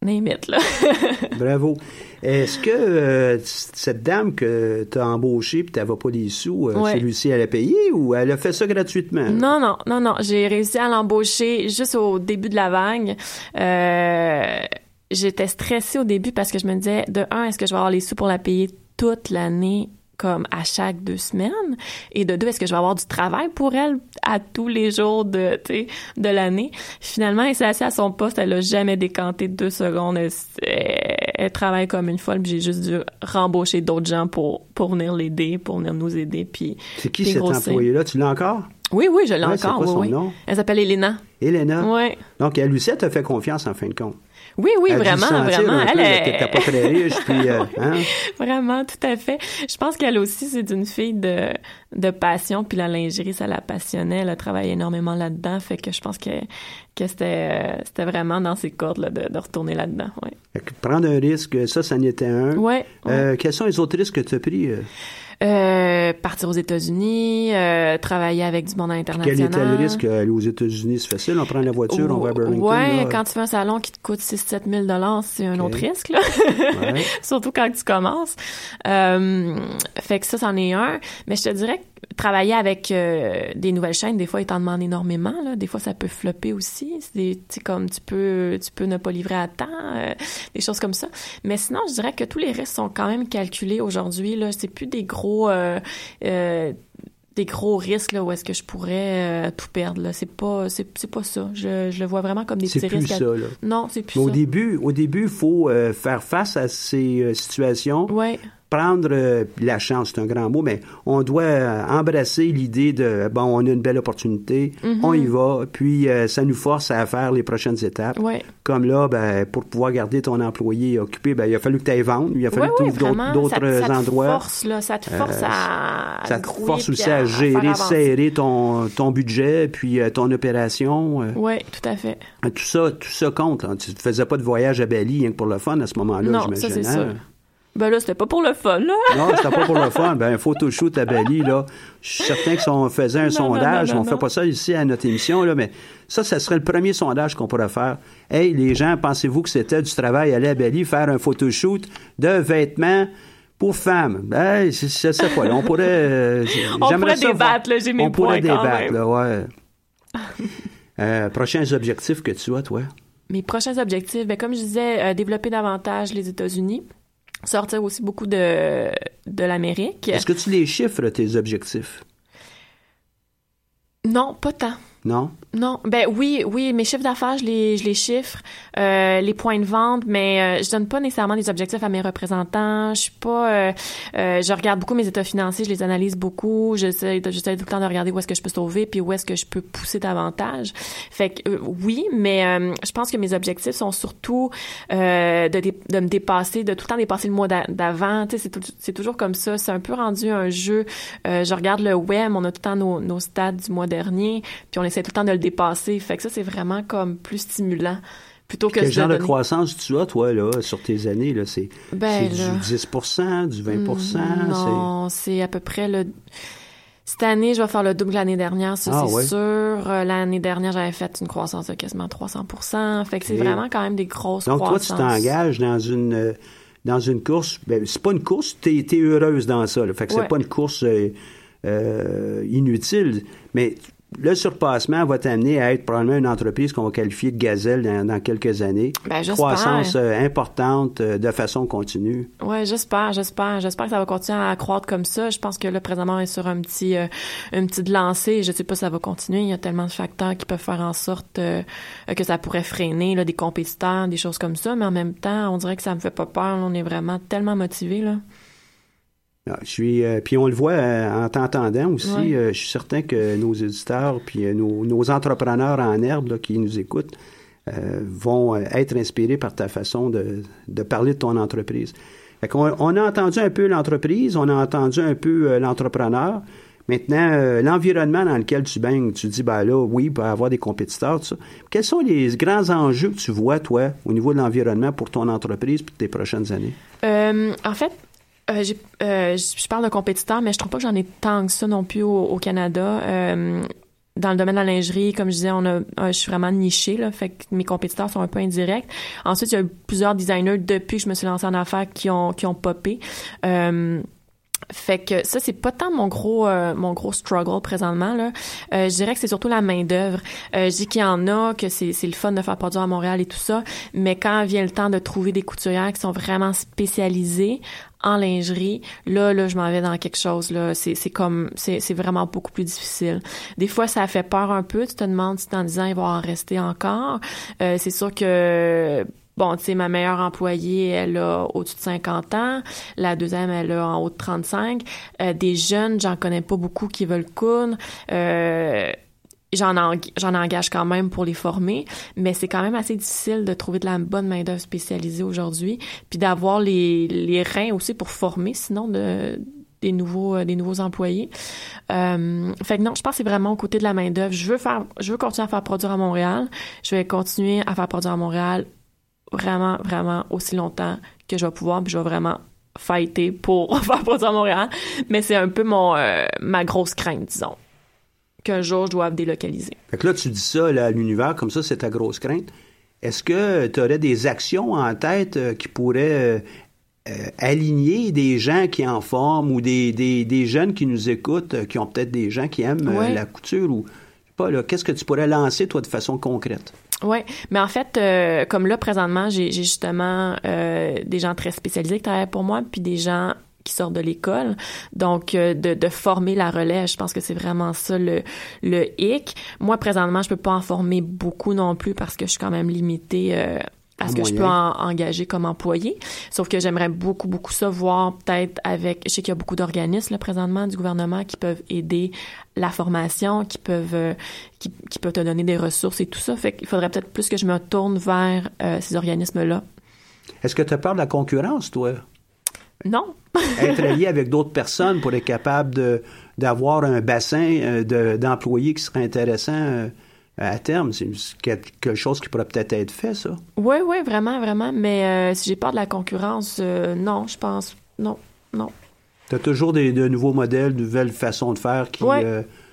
Là. Bravo. Est-ce que cette dame que tu as embauchée puis tu n'avais pas des sous, euh, c'est réussi à la payer ou elle a fait ça gratuitement? Non, non, non, non. J'ai réussi à l'embaucher juste au début de la vague. Euh, j'étais stressée au début parce que je me disais, de un, est-ce que je vais avoir les sous pour la payer toute l'année? Comme à chaque deux semaines et de deux est-ce que je vais avoir du travail pour elle à tous les jours de de l'année? Finalement elle s'est assise à son poste elle a jamais décanté deux secondes elle, travaille comme une folle j'ai juste dû rembaucher d'autres gens pour pour venir l'aider pour venir nous aider puis c'est qui cet employé là tu l'as encore? Oui, oui, je l'ai encore. Quoi son Nom? Elle s'appelle Elena. Elena. Oui. Donc, elle aussi, elle t'a fait confiance en fin de compte. Oui, oui, vraiment, vraiment. elle est pas très riche, puis, euh, hein? Vraiment, tout à fait. Je pense qu'elle aussi, c'est une fille de, de passion, puis la lingerie, ça la passionnait. Elle a travaillé énormément là-dedans, fait que je pense que, que c'était, c'était vraiment dans ses cordes là, de, de retourner là-dedans. Ouais. Prendre un risque, ça, ça en était un. Ouais. Euh, quels sont les autres risques que tu as pris? Euh? Partir aux États-Unis, euh, travailler avec du monde international. Quel était le risque? aller aux États-Unis? C'est facile, on prend la voiture, on va à Burlington. Ouais, quand tu fais un salon qui te coûte 6-7 000 c'est un autre risque, là. Surtout quand tu commences. Euh, fait que ça, c'en est un. Mais je te dirais que travailler avec euh, des nouvelles chaînes, des fois, ils t'en demandent énormément. Là. Des fois, ça peut flopper aussi. C'est comme tu peux, tu peux ne pas livrer à temps, euh, des choses comme ça. Mais sinon, je dirais que tous les risques sont quand même calculés aujourd'hui. Là, c'est plus des gros. Euh, des gros risques là où est-ce que je pourrais tout perdre là c'est pas c'est, pas ça je, je le vois vraiment comme des petits risques c'est plus ça là non c'est plus au début au début il faut faire face à ces situations ouais prendre euh, la chance, c'est un grand mot, mais on doit euh, embrasser l'idée de bon, on a une belle opportunité, on y va, puis euh, ça nous force à faire les prochaines étapes. Ouais. Comme là, ben, pour pouvoir garder ton employé occupé, ben, il a fallu que tu ailles vendre, il a fallu que tu ouvres d'autres- endroits. Te force, là, ça te force à, à ça te force aussi à, gérer, avancer. serrer ton, ton budget, puis ton opération. Oui, tout à fait. Tout ça, tout ça compte. là. Tu ne faisais pas de voyage à Bali rien que pour le fun à ce moment-là, non, j'imagine. ça c'est hein? sûr. Ben là, c'était pas pour le fun, là. Non, c'était pas pour le fun. Ben, un photoshoot à Bali, là. Je suis certain que si on faisait un Non, sondage, non, non, on fait pas ça ici à notre émission, là, mais ça, ça serait le premier sondage qu'on pourrait faire. Hey, les gens, pensez-vous que c'était du travail aller à Bali faire un photoshoot de vêtements pour femmes? Ben, je sais pas, là, on pourrait... euh, On pourrait ça voir- débattre, là, j'ai mes On pourrait points quand débattre, même. là, ouais. Euh, prochains objectifs que tu as, toi? Mes prochains objectifs, ben, comme je disais, euh, développer davantage les États-Unis, sortir aussi beaucoup de, de l'Amérique. Est-ce que tu les chiffres, tes objectifs? Non, pas tant. Non? Non, ben oui, oui, mes chiffres d'affaires, je les, je les chiffre, euh, les points de vente, mais euh, je donne pas nécessairement des objectifs à mes représentants. Je suis pas, euh, euh, je regarde beaucoup mes états financiers, je les analyse beaucoup. J'essaie, j'essaie tout le temps de regarder où est-ce que je peux sauver, puis où est-ce que je peux pousser davantage. Fait que euh, oui, mais euh, je pense que mes objectifs sont surtout de, de me dépasser, de tout le temps dépasser le mois d'a- d'avant. Tu sais, c'est, toujours comme ça. C'est un peu rendu un jeu. Je regarde le web, on a tout le temps nos, nos stats du mois dernier, puis on essaie tout le temps de le dépasser. Fait que ça, c'est vraiment comme plus stimulant plutôt que Quel genre de donner- croissance tu as, toi, là, sur tes années? Là? C'est, Ben, c'est là. du 10% du 20 Non, c'est à peu près le. Cette année, je vais faire le double de l'année dernière, ça Ah, c'est ouais. sûr. Euh, L'année dernière, j'avais fait une croissance de quasiment 300% Fait que c'est vraiment quand même des grosses Donc, toi, tu croissances. t'engages dans une, euh, dans une course. Ben, c'est pas une course, tu es, heureuse dans ça. Là. Fait que c'est pas une course euh, euh, inutile. Mais le surpassement va t'amener à être probablement une entreprise qu'on va qualifier de gazelle dans, dans quelques années. Ben, j'espère. Croissance euh, importante euh, de façon continue. Ouais, j'espère, j'espère, j'espère que ça va continuer à croître comme ça. Je pense que là présentement on est sur un petit, euh, une petite lancée. Je sais pas si ça va continuer. Il y a tellement de facteurs qui peuvent faire en sorte euh, que ça pourrait freiner là, des compétiteurs, des choses comme ça. Mais en même temps, on dirait que ça me fait pas peur. On est vraiment tellement motivés là. Ah, Je suis, euh, puis on le voit euh, en t'entendant aussi. Ouais. euh, je suis certain que nos éditeurs puis euh, nos, nos entrepreneurs en herbe là, qui nous écoutent euh, vont euh, être inspirés par ta façon de, de parler de ton entreprise. Fait qu'on- on, a entendu un peu l'entreprise, on a entendu un peu l'entrepreneur. Maintenant, euh, l'environnement dans lequel tu baignes, tu dis, ben là, oui, il peut y avoir des compétiteurs, tout ça. Quels sont les grands enjeux que tu vois, toi, au niveau de l'environnement pour ton entreprise pour tes prochaines années? Euh, en fait, euh, euh, je je parle de compétiteurs, mais je trouve pas que j'en ai tant que ça non plus au, au Canada. Euh, dans le domaine de la lingerie, comme je disais, on a, euh, je suis vraiment nichée, là, fait que mes compétiteurs sont un peu indirects. Ensuite, il y a eu plusieurs designers depuis que je me suis lancée en affaires qui ont qui ont popé. Euh, fait que ça c'est pas tant mon gros euh, mon gros struggle présentement là. Euh, je dirais que c'est surtout la main d'œuvre. Euh, je dis qu'il y en a que c'est c'est le fun de faire produire à Montréal et tout ça, mais quand vient le temps de trouver des couturières qui sont vraiment spécialisées en lingerie, là là je m'en vais dans quelque chose là, c'est c'est comme c'est c'est vraiment beaucoup plus difficile. Des fois ça fait peur un peu, tu te demandes si 10 ans il va en rester encore. Euh, c'est sûr que Bon, tu sais, ma meilleure employée, elle a au-dessus de 50 ans. La deuxième, elle a en haut de 35. Euh, des jeunes, j'en connais pas beaucoup qui veulent coudre. Euh, J'en en- j'en engage quand même pour les former, mais c'est quand même assez difficile de trouver de la bonne main-d'œuvre spécialisée aujourd'hui, puis d'avoir les, les reins aussi pour former, sinon de des nouveaux euh, des nouveaux employés. Euh, fait que non, je pense que c'est vraiment au côté de la main d'œuvre. Je veux faire, je veux continuer à faire produire à Montréal. Je vais continuer à faire produire à Montréal vraiment, vraiment aussi longtemps que je vais pouvoir, puis je vais vraiment fighter pour faire produire à Montréal. Mais c'est un peu mon euh, ma grosse crainte, disons, qu'un jour je dois délocaliser. Fait que là, tu dis ça là, à l'univers, comme ça, c'est ta grosse crainte. Est-ce que tu aurais des actions en tête euh, qui pourraient euh, aligner des gens qui en forment ou des, des, des jeunes qui nous écoutent, qui ont peut-être des gens qui aiment la couture ou je sais pas là, qu'est-ce que tu pourrais lancer toi de façon concrète? Oui, mais en fait, euh, comme là, présentement, j'ai justement euh, des gens très spécialisés qui travaillent pour moi, puis des gens qui sortent de l'école. Donc, euh, de, de former la relève, je pense que c'est vraiment ça le, le hic. Moi, présentement, je peux pas en former beaucoup non plus parce que je suis quand même limitée euh, à ce que je peux engager comme employé. Sauf que j'aimerais beaucoup, beaucoup ça voir peut-être avec, je sais qu'il y a beaucoup d'organismes présentement du gouvernement qui peuvent aider la formation, qui peuvent, euh, qui, peuvent te donner des ressources et tout ça. Fait qu'il faudrait peut-être plus que je me tourne vers euh, ces organismes-là. Est-ce que tu as peur de la concurrence, toi? Non. être lié avec d'autres personnes pour être capable de, d'avoir un bassin euh, d'employés qui serait intéressant à terme. C'est quelque chose qui pourrait peut-être être fait, ça. Oui, oui, vraiment, vraiment. Mais euh, si j'ai peur de la concurrence, non, je pense. Non, non. Tu as toujours des, de nouveaux modèles, de nouvelles façons de faire qui. Oui.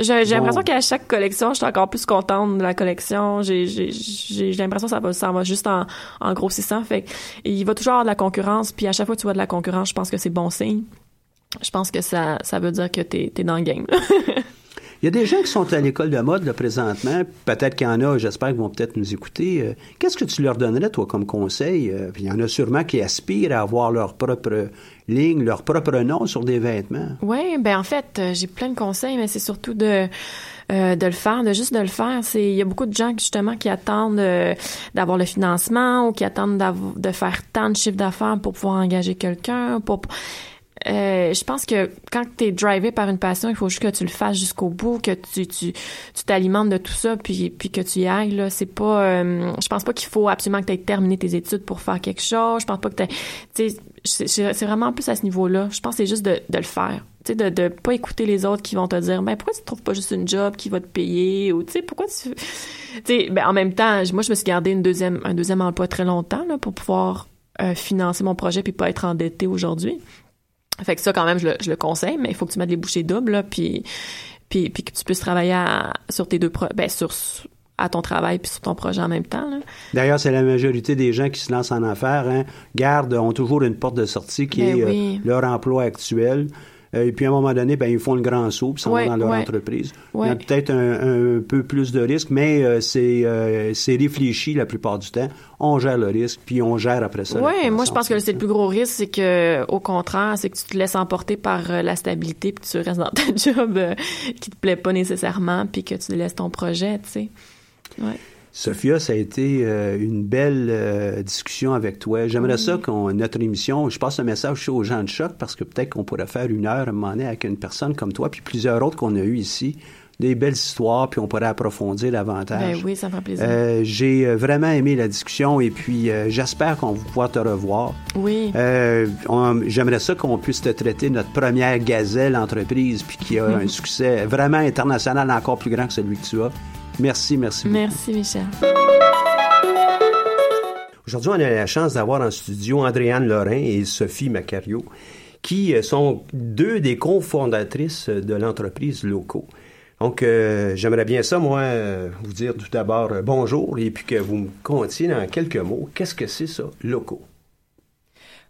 j'ai l'impression qu'à chaque collection, je suis encore plus contente de la collection. J'ai l'impression que ça va, ça va juste en, en grossissant. Fait il va toujours avoir de la concurrence. Puis à chaque fois que tu vois de la concurrence, je pense que c'est bon signe je pense que ça, ça veut dire que tu es, dans le game. Il y a des gens qui sont à l'école de mode là, présentement. Peut-être qu'il y en a, j'espère qu'ils vont peut-être nous écouter. Euh, qu'est-ce que tu leur donnerais, toi, comme conseil? Euh, il y en a sûrement qui aspirent à avoir leur propre ligne, leur propre nom sur des vêtements. Oui, ben en fait, euh, j'ai plein de conseils, mais c'est surtout de... de le faire, de juste de le faire. C'est il y a beaucoup de gens justement qui attendent d'avoir le financement ou qui attendent de faire tant de chiffres d'affaires pour pouvoir engager quelqu'un. Pour euh, je pense que quand tu es drivé par une passion, il faut juste que tu le fasses jusqu'au bout, que tu t'alimentes de tout ça, puis que tu y ailles là. C'est pas, euh, je pense pas qu'il faut absolument que tu aies terminé tes études pour faire quelque chose. Je pense pas que tu c'est vraiment plus à ce niveau-là. Je pense que c'est juste de, le faire. De, de pas écouter les autres qui vont te dire, ben pourquoi tu trouves pas juste une job qui va te payer? Ou tu sais pourquoi tu, tu sais, ben en même temps, moi je me suis gardé une deuxième un deuxième emploi très longtemps là pour pouvoir euh, financer mon projet puis pas être endetté aujourd'hui. Fait que ça, quand même, je le, je le conseille, mais il faut que tu mettes les bouchées doubles, là, puis, puis, puis que tu puisses travailler sur tes deux projets, ben, sur, à ton travail puis sur ton projet en même temps. D'ailleurs, c'est la majorité des gens qui se lancent en affaires, hein, gardent, ont toujours une porte de sortie qui ben est euh, leur emploi actuel. Euh, et puis, à un moment donné, ben, ils font le grand saut, puis s'en vont dans leur entreprise. Il y a peut-être un, peu plus de risque, mais euh, c'est, euh, c'est réfléchi la plupart du temps. On gère le risque, puis on gère après ça. Oui, moi, je pense que c'est le plus gros risque, c'est que, au contraire, c'est que tu te laisses emporter par la stabilité, puis tu restes dans ta job qui te plaît pas nécessairement, puis que tu laisses ton projet, tu sais. Ouais. Sophia, ça a été euh, une belle euh, discussion avec toi. J'aimerais ça qu'on notre émission, je passe un message aux gens de choc parce que peut-être qu'on pourrait faire une heure à un moment donné avec une personne comme toi, puis plusieurs autres qu'on a eues ici. Des belles histoires, puis on pourrait approfondir davantage. Ben oui, ça me fait plaisir. Euh, j'ai vraiment aimé la discussion et puis j'espère qu'on va pouvoir te revoir. Oui. J'aimerais ça qu'on puisse te traiter notre première gazelle entreprise, puis qui a un succès vraiment international encore plus grand que celui que tu as. Merci, merci beaucoup. Merci, Michel. Aujourd'hui, on a la chance d'avoir en studio Andréane Lorrain et Sophie Macario, qui euh, sont deux des cofondatrices de l'entreprise Loco. Donc, euh, j'aimerais bien ça, moi, euh, vous dire tout d'abord bonjour et puis que vous me contiez en quelques mots, qu'est-ce que c'est ça, Loco?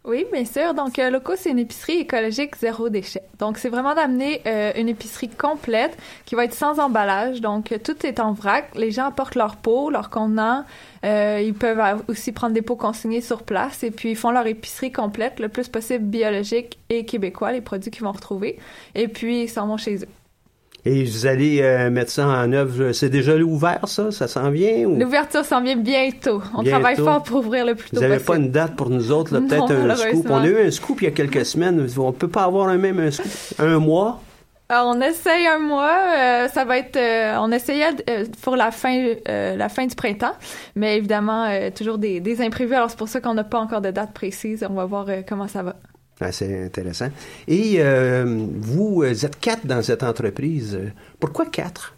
Oui, bien sûr. Donc, euh, Loco, c'est une épicerie écologique zéro déchet. Donc, c'est vraiment d'amener euh, une épicerie complète qui va être sans emballage. Donc, tout est en vrac. Les gens apportent leur pot, leur contenant. Euh, ils peuvent aussi prendre des pots consignés sur place et puis ils font leur épicerie complète, le plus possible biologique et québécois, les produits qu'ils vont retrouver. Et puis, ils s'en vont chez eux. Et vous allez euh, mettre ça en œuvre. C'est déjà ouvert, ça? Ça s'en vient? L'ouverture s'en vient bientôt. On travaille fort pour ouvrir le plus tôt Vous n'avez pas une date pour nous autres, peut-être un scoop. On a eu un scoop il y a quelques semaines. On peut pas avoir un même un scoop. Un mois? Alors, on essaye un mois. Euh, ça va être... Euh, on essayait pour la fin, la fin du printemps. Mais évidemment, toujours des, des imprévus. Alors, c'est pour ça qu'on n'a pas encore de date précise. On va voir comment ça va. C'est intéressant. Et euh, vous êtes quatre dans cette entreprise. Pourquoi quatre?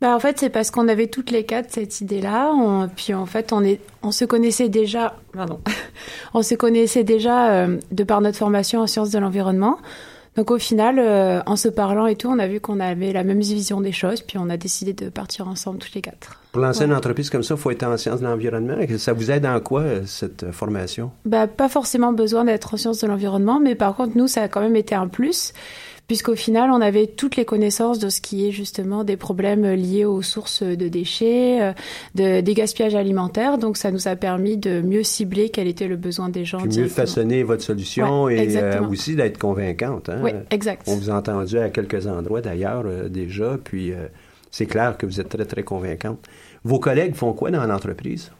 Ben, en fait, c'est parce qu'on avait toutes les quatre cette idée-là. puis en fait, on, est, on se connaissait déjà. Pardon. on se connaissait déjà euh, de par notre formation en sciences de l'environnement. Donc au final, euh, en se parlant et tout, on a vu qu'on avait la même vision des choses, puis on a décidé de partir ensemble tous les quatre. Pour lancer une entreprise comme ça, il faut être en sciences de l'environnement. Ça vous aide en quoi, euh, cette euh, formation? Bah, pas forcément besoin d'être en sciences de l'environnement, mais par contre, nous, ça a quand même été un plus puisqu'au final, on avait toutes les connaissances de ce qui est justement des problèmes liés aux sources de déchets, euh, de, des gaspillages alimentaires. Donc, ça nous a permis de mieux cibler quel était le besoin des gens. Puis mieux façonner votre solution et euh, aussi d'être convaincante. Hein? Oui, exact. On vous a entendu à quelques endroits d'ailleurs euh, déjà, puis c'est clair que vous êtes très, très convaincante. Vos collègues font quoi dans l'entreprise?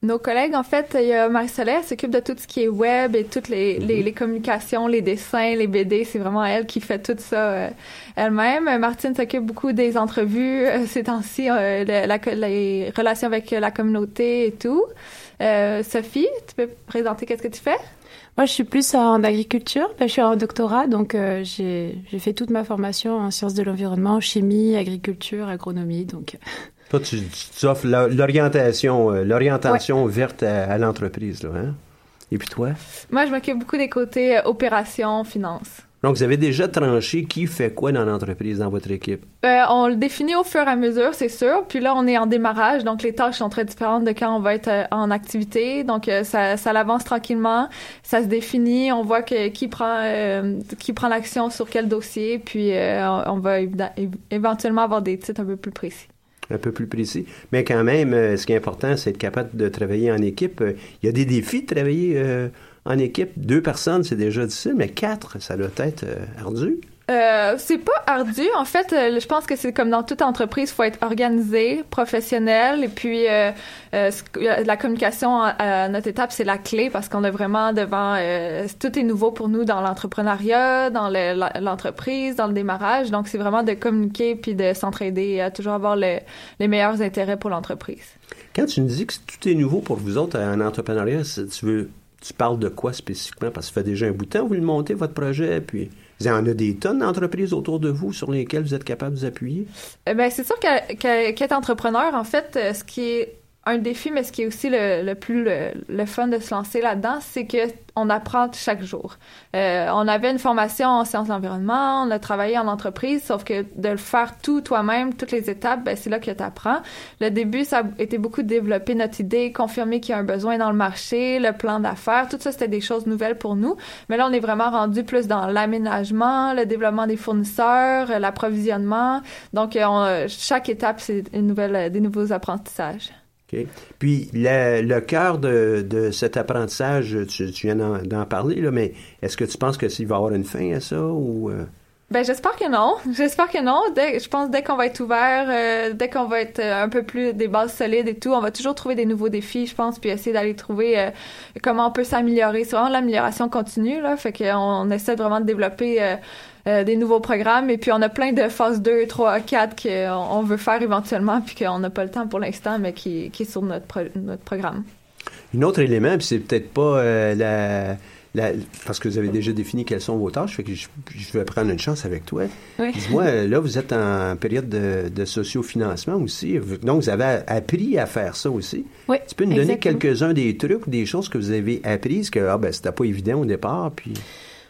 Nos collègues, en fait, il y a Marie-Soleil, elle s'occupe de tout ce qui est web et toutes les, les, les communications, les dessins, les BD. C'est vraiment elle qui fait tout ça euh, elle-même. Martine s'occupe beaucoup des entrevues euh, ces temps-ci, euh, la- les relations avec la communauté et tout. Euh, Sophie, tu peux présenter qu'est-ce que tu fais? Moi, je suis plus en agriculture. Ben, je suis en doctorat, donc euh, j'ai j'ai fait toute ma formation en sciences de l'environnement, chimie, agriculture, agronomie. Donc, euh, Toi, tu, tu offres l'orientation, euh, l'orientation verte à, à l'entreprise, là, hein? Et puis toi? Moi, je m'occupe beaucoup des côtés euh, opération, finance. Donc, vous avez déjà tranché qui fait quoi dans l'entreprise, dans votre équipe? Euh, on le définit au fur et à mesure, c'est sûr. Puis là, on est en démarrage, donc les tâches sont très différentes de quand on va être en activité. Donc ça, ça l'avance tranquillement, ça se définit, on voit que qui prend euh, qui prend l'action sur quel dossier, puis euh, on va éventuellement avoir des titres un peu plus précis. Un peu plus précis. Mais quand même, euh, ce qui est important, c'est être capable de travailler en équipe. Il y a des défis de travailler euh, en équipe. Deux personnes, c'est déjà difficile, mais quatre, ça doit être euh, ardu. Euh, c'est pas ardu. En fait, euh, je pense que c'est comme dans toute entreprise, faut être organisé, professionnel, et puis euh, euh, la communication à, notre étape, c'est la clé parce qu'on est vraiment devant. euh, tout est nouveau pour nous dans l'entrepreneuriat, dans l'entreprise, dans le démarrage. Donc, c'est vraiment de communiquer puis de s'entraider, à toujours avoir le- les meilleurs intérêts pour l'entreprise. Quand tu nous dis que tout est nouveau pour vous autres en entrepreneuriat, tu veux, tu parles de quoi spécifiquement? Parce que ça fait déjà un bout de temps vous le montez, votre projet, puis il en a des tonnes d'entreprises autour de vous sur lesquelles vous êtes capable de vous appuyer? Eh ben, c'est sûr qu'être entrepreneur, en fait, euh, ce qui est un défi, mais ce qui est aussi le, le plus le, le fun de se lancer là-dedans, c'est que on apprend chaque jour. Euh, on avait une formation en sciences de l'environnement, on a travaillé en entreprise, sauf que de le faire tout toi-même, toutes les étapes, ben, c'est là que tu apprends. Le début, ça a été beaucoup de développer notre idée, confirmer qu'il y a un besoin dans le marché, le plan d'affaires, tout ça, c'était des choses nouvelles pour nous. Mais là, on est vraiment rendu plus dans l'aménagement, le développement des fournisseurs, euh, l'approvisionnement. Donc, euh, on- chaque étape, c'est une nouvelle, euh, des nouveaux apprentissages. OK? Puis le, cœur de, de cet apprentissage, tu, tu viens d'en, parler, là, mais est-ce que tu penses que va y avoir une fin à ça ou euh, Ben j'espère que non. J'espère que non. Dès, je pense dès qu'on va être ouvert, euh, dès qu'on va être euh, un peu plus des bases solides et tout, on va toujours trouver des nouveaux défis, je pense, puis essayer d'aller trouver euh, comment on peut s'améliorer. C'est vraiment l'amélioration continue là, fait qu'on on essaie vraiment de développer euh, des nouveaux programmes et puis on a plein de phases 2, 3, 4 qu'on on veut faire éventuellement puis qu'on n'a pas le temps pour l'instant mais qui, qui est sur notre pro- notre programme. un autre élément, puis c'est peut-être pas euh, la, la- parce que vous avez déjà défini quelles sont vos tâches, fait que je, je vais prendre une chance avec toi. Oui. Dis-moi, euh, là, vous êtes en période de, de sociofinancement aussi, donc vous avez appris à faire ça aussi. Oui, Tu peux nous donner quelques-uns des trucs, des choses que vous avez apprises, que ah, ben, c'était pas évident au départ, puis...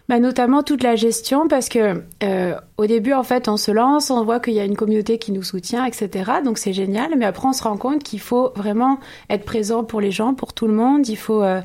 Bah, notamment toute la gestion parce que euh, au début en fait on se lance, on voit qu'il y a une communauté qui nous soutient, etc. Donc c'est génial, mais après on se rend compte qu'il faut vraiment être présent pour les gens, pour tout le monde. Il faut euh,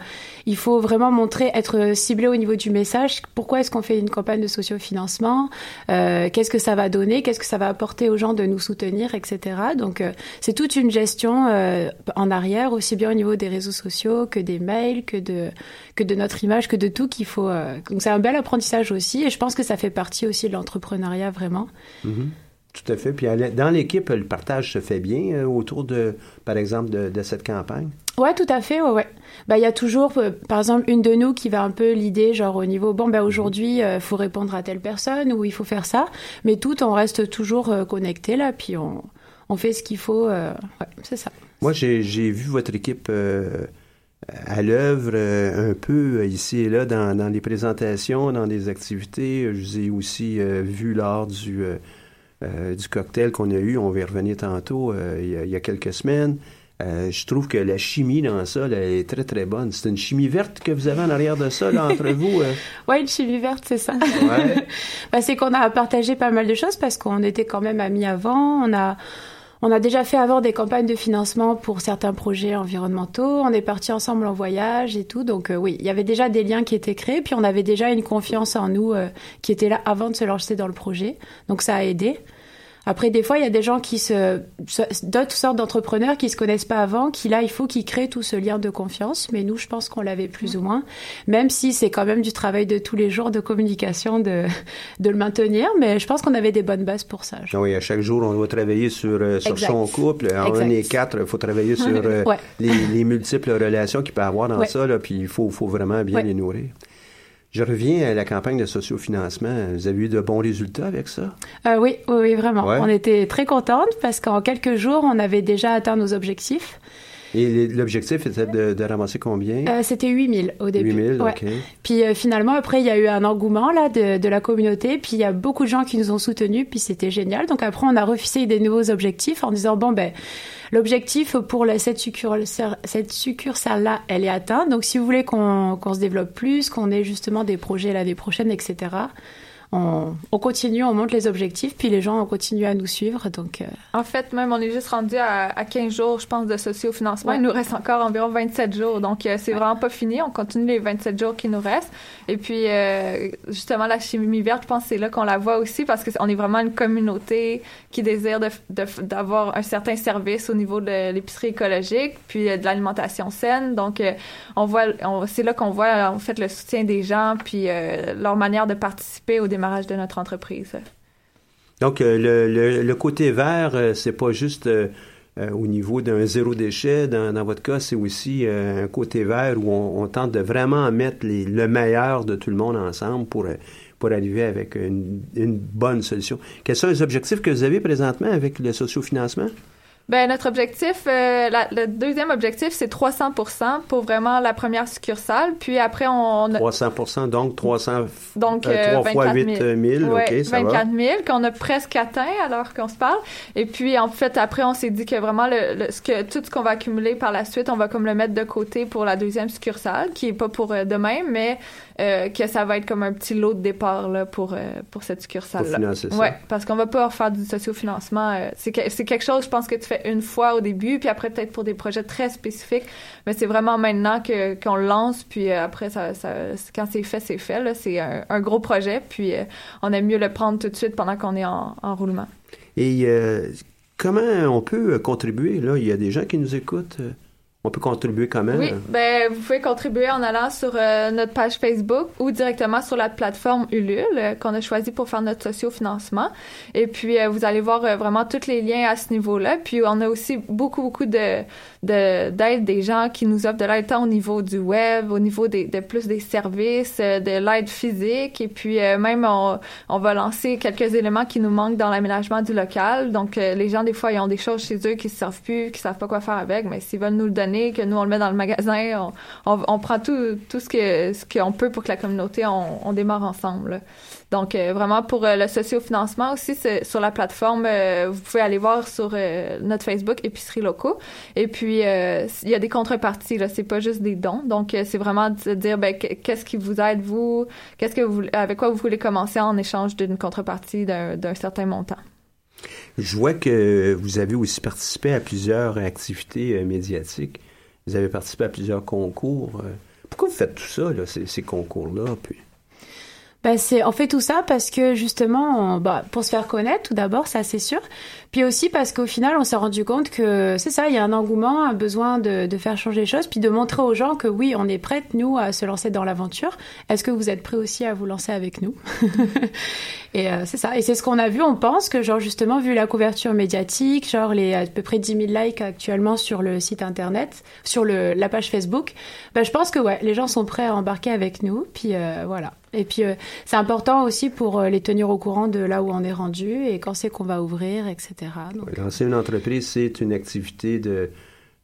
il faut vraiment montrer, être ciblé au niveau du message. Pourquoi est-ce qu'on fait une campagne de sociofinancement? Euh, Qu'est-ce que ça va donner? Qu'est-ce que ça va apporter aux gens de nous soutenir, etc. Donc euh, c'est toute une gestion euh, en arrière, aussi bien au niveau des réseaux sociaux que des mails, que de que de notre image, que de tout qu'il faut. euh, donc c'est un bel apprentissage aussi, et je pense que ça fait partie aussi de l'entrepreneuriat vraiment. Mhm. Tout à fait. Puis dans l'équipe, le partage se fait bien euh, autour de, par exemple, de, de cette campagne? Ouais, tout à fait, ouais, ouais. Bah, il y a toujours, euh, par exemple, une de nous qui va un peu l'idée, genre au niveau, bon, bah, aujourd'hui, il faut répondre à telle personne ou il faut faire ça, mais tout, on reste toujours euh, connecté là, puis on, on fait ce qu'il faut. euh, ouais, c'est ça. Moi, j'ai j'ai vu votre équipe euh, à l'œuvre euh, un peu euh, ici et là dans, dans les présentations, dans des activités. Je vous ai aussi euh, vu lors du, euh, euh, du cocktail qu'on a eu, on va y revenir tantôt, euh, il, y a, il y a quelques semaines. Euh, je trouve que la chimie dans ça là, est très très bonne. C'est une chimie verte que vous avez en arrière de ça, là, entre vous. euh? Ouais, une chimie verte, c'est ça. Ouais. Bah, c'est qu'on a partagé pas mal de choses parce qu'on était quand même amis avant. On a, on a déjà fait avant des campagnes de financement pour certains projets environnementaux. On est partis ensemble en voyage et tout. Donc euh, oui, il y avait déjà des liens qui étaient créés. Puis on avait déjà une confiance en nous euh, qui était là avant de se lancer dans le projet. Donc ça a aidé. Après, des fois, il y a des gens qui se, d'autres sortes d'entrepreneurs qui se connaissent pas avant, qui là, il faut qu'ils créent tout ce lien de confiance. Mais nous, je pense qu'on l'avait plus ou moins, même si c'est quand même du travail de tous les jours de communication de, de le maintenir. Mais je pense qu'on avait des bonnes bases pour ça. Ah oui, à chaque jour, on doit travailler sur, euh, sur son couple. On est quatre, il faut travailler sur euh, les, les, multiples relations qu'il peut avoir dans ça, là, puis il faut, faut vraiment bien les nourrir. Je reviens à la campagne de sociofinancement. Vous avez eu de bons résultats avec ça? Euh, oui, oui, vraiment. On était très contentes parce qu'en quelques jours, on avait déjà atteint nos objectifs. Et l'objectif était de, ramasser combien? Euh, c'était 8000 au début. 8000, OK. Puis euh, finalement, après, il y a eu un engouement là de, de la communauté, puis il y a beaucoup de gens qui nous ont soutenus, puis c'était génial. Donc après, on a refusé des nouveaux objectifs en disant, bon, ben, l'objectif pour la, cette succursale-là, elle est atteinte. Donc si vous voulez qu'on se développe plus, qu'on ait justement des projets l'année prochaine, etc., on, continue, on monte les objectifs, puis les gens ont continué à nous suivre. Donc, euh, En fait, même, on est juste rendu à, à 15 jours, je pense, de socio-financement. Il nous reste encore environ 27 jours. Donc, euh, c'est vraiment pas fini. On continue les 27 jours qui nous restent. Et puis, euh, justement, la chimie verte, je pense c'est là qu'on la voit aussi parce qu'on est vraiment une communauté qui désire d'avoir de, un certain service au niveau de l'épicerie écologique, puis de l'alimentation saine. Donc, on voit, c'est là qu'on voit, en fait, le soutien des gens, puis leur manière de participer au démarrage de notre entreprise. Donc, euh, le, côté vert, euh, c'est pas juste euh, au niveau d'un zéro déchet. Dans, votre cas, c'est aussi un côté vert où on, tente de vraiment mettre le meilleur de tout le monde ensemble pour, pour arriver avec une, une bonne solution. Quels sont les objectifs que vous avez présentement avec le sociofinancement? Ben notre objectif, euh, le deuxième objectif, c'est 300% pour vraiment la première succursale. Puis après, on, 300 donc 300 donc euh, 3 fois 8 000, ok, ça 24 000 qu'on a presque atteint alors qu'on se parle. Et puis en fait, après, on s'est dit que vraiment le, ce que tout ce qu'on va accumuler par la suite, on va comme le mettre de côté pour la deuxième succursale, qui est pas pour euh, demain, mais euh, que ça va être comme un petit lot de départ là, pour, euh, pour cette succursale-là. Ouais, parce qu'on va pas faire du sociofinancement. Euh, c'est, c'est quelque chose, je pense, que tu fais une fois au début, puis après peut-être pour des projets très spécifiques. Mais c'est vraiment maintenant que, qu'on le lance, puis après, ça, ça, quand c'est fait, c'est fait. Là. C'est un, un gros projet, puis on aime mieux le prendre tout de suite pendant qu'on est en, en roulement. Et comment on peut contribuer? Là? Il y a des gens qui nous écoutent on peut contribuer quand même. Oui, ben vous pouvez contribuer en allant sur euh, notre page Facebook ou directement sur la plateforme Ulule euh, qu'on a choisi pour faire notre socio-financement. Et puis euh, vous allez voir vraiment tous les liens à ce niveau-là. Puis on a aussi beaucoup beaucoup de d'aide des gens qui nous offrent de l'aide tant au niveau du web, au niveau des de plus des services, de l'aide physique. Et puis même on, on va lancer quelques éléments qui nous manquent dans l'aménagement du local. Donc les gens des fois ils ont des choses chez eux qui se servent plus, qui savent pas quoi faire avec, mais s'ils veulent nous le donner que nous on le met dans le magasin, on, prend tout, tout ce que ce qu'on peut pour que la communauté on, démarre ensemble. Donc euh, vraiment pour euh, le socio-financement aussi sur la plateforme, euh, vous pouvez aller voir sur notre Facebook épicerie locaux. Et puis il y a des contreparties là, c'est pas juste des dons. Donc c'est vraiment de dire ben, qu'est-ce qui vous aide vous, qu'est-ce que vous avec quoi vous voulez commencer en échange d'une contrepartie d'un certain montant? Je vois que vous avez aussi participé à plusieurs activités euh, médiatiques. Vous avez participé à plusieurs concours. Euh. Pourquoi vous faites tout ça, ces, concours-là? Puis... Ben on fait tout ça parce que justement, bah, pour se faire connaître tout d'abord, ça c'est sûr. Puis aussi parce qu'au final, on s'est rendu compte que c'est ça, il y a un engouement, un besoin de, de, faire changer les choses, puis de montrer aux gens que oui, on est prête, nous, à se lancer dans l'aventure. Est-ce que vous êtes prêts aussi à vous lancer avec nous Et euh, c'est ça. Et c'est ce qu'on a vu. On pense que, genre, justement, vu la couverture médiatique, genre les à peu près 10 000 likes actuellement sur le site internet, sur le, la page Facebook, ben, je pense que ouais, les gens sont prêts à embarquer avec nous. Puis euh, voilà. Et puis euh, c'est important aussi pour les tenir au courant de là où on est rendu et quand c'est qu'on va ouvrir, etc. lancer une entreprise, c'est une activité de,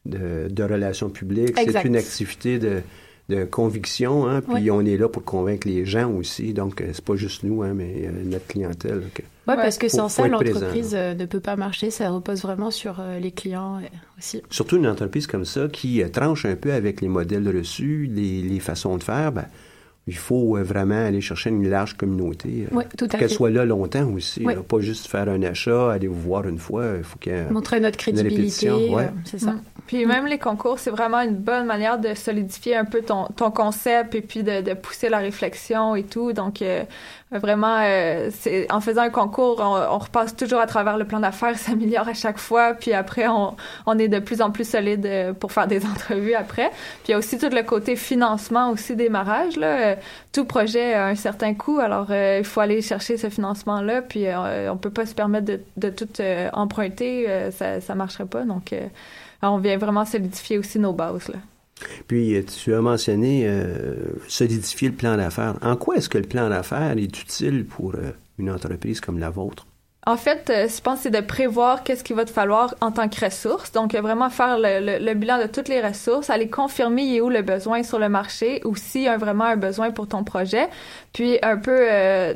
de, relations publiques, c'est une activité de, de conviction, hein, puis on est là pour convaincre les gens aussi, donc euh, c'est pas juste nous, hein, mais euh, notre clientèle. oui, parce que sans ça, l'entreprise euh, ne peut pas marcher, ça repose vraiment sur les clients aussi. Surtout une entreprise comme ça qui tranche un peu avec les modèles reçus, les, les façons de faire, ben, il faut euh, vraiment aller chercher une large communauté. Oui, tout à fait. Qu'elle soit là longtemps aussi. Oui. là. pas juste faire un achat, aller vous voir une fois. Il faut Montrer notre crédibilité, ouais. euh, c'est ça. Mm. Puis même les concours, c'est vraiment une bonne manière de solidifier un peu ton, ton concept et puis de, de pousser la réflexion et tout. Donc euh, vraiment, euh, c'est en faisant un concours, on, on repasse toujours à travers le plan d'affaires, s'améliore à chaque fois. Puis après, on, on est de plus en plus solide euh, pour faire des entrevues après. Puis il y a aussi tout le côté financement aussi démarrage là. Euh, tout projet a un certain coût, alors euh, il faut aller chercher ce financement-là. Puis euh, on peut pas se permettre de, de tout euh, emprunter, ça ça marcherait pas. Donc on vient vraiment solidifier aussi nos bases là. Puis, euh, tu as mentionné euh, solidifier le plan d'affaires. En quoi est-ce que le plan d'affaires est utile pour euh, une entreprise comme la vôtre? En fait, je pense que c'est de prévoir qu'est-ce qu'il va te falloir en tant que ressource. Donc, vraiment faire le, bilan de toutes les ressources, aller confirmer il est où le besoin sur le marché ou s'il y a vraiment un besoin pour ton projet. Puis, un peu,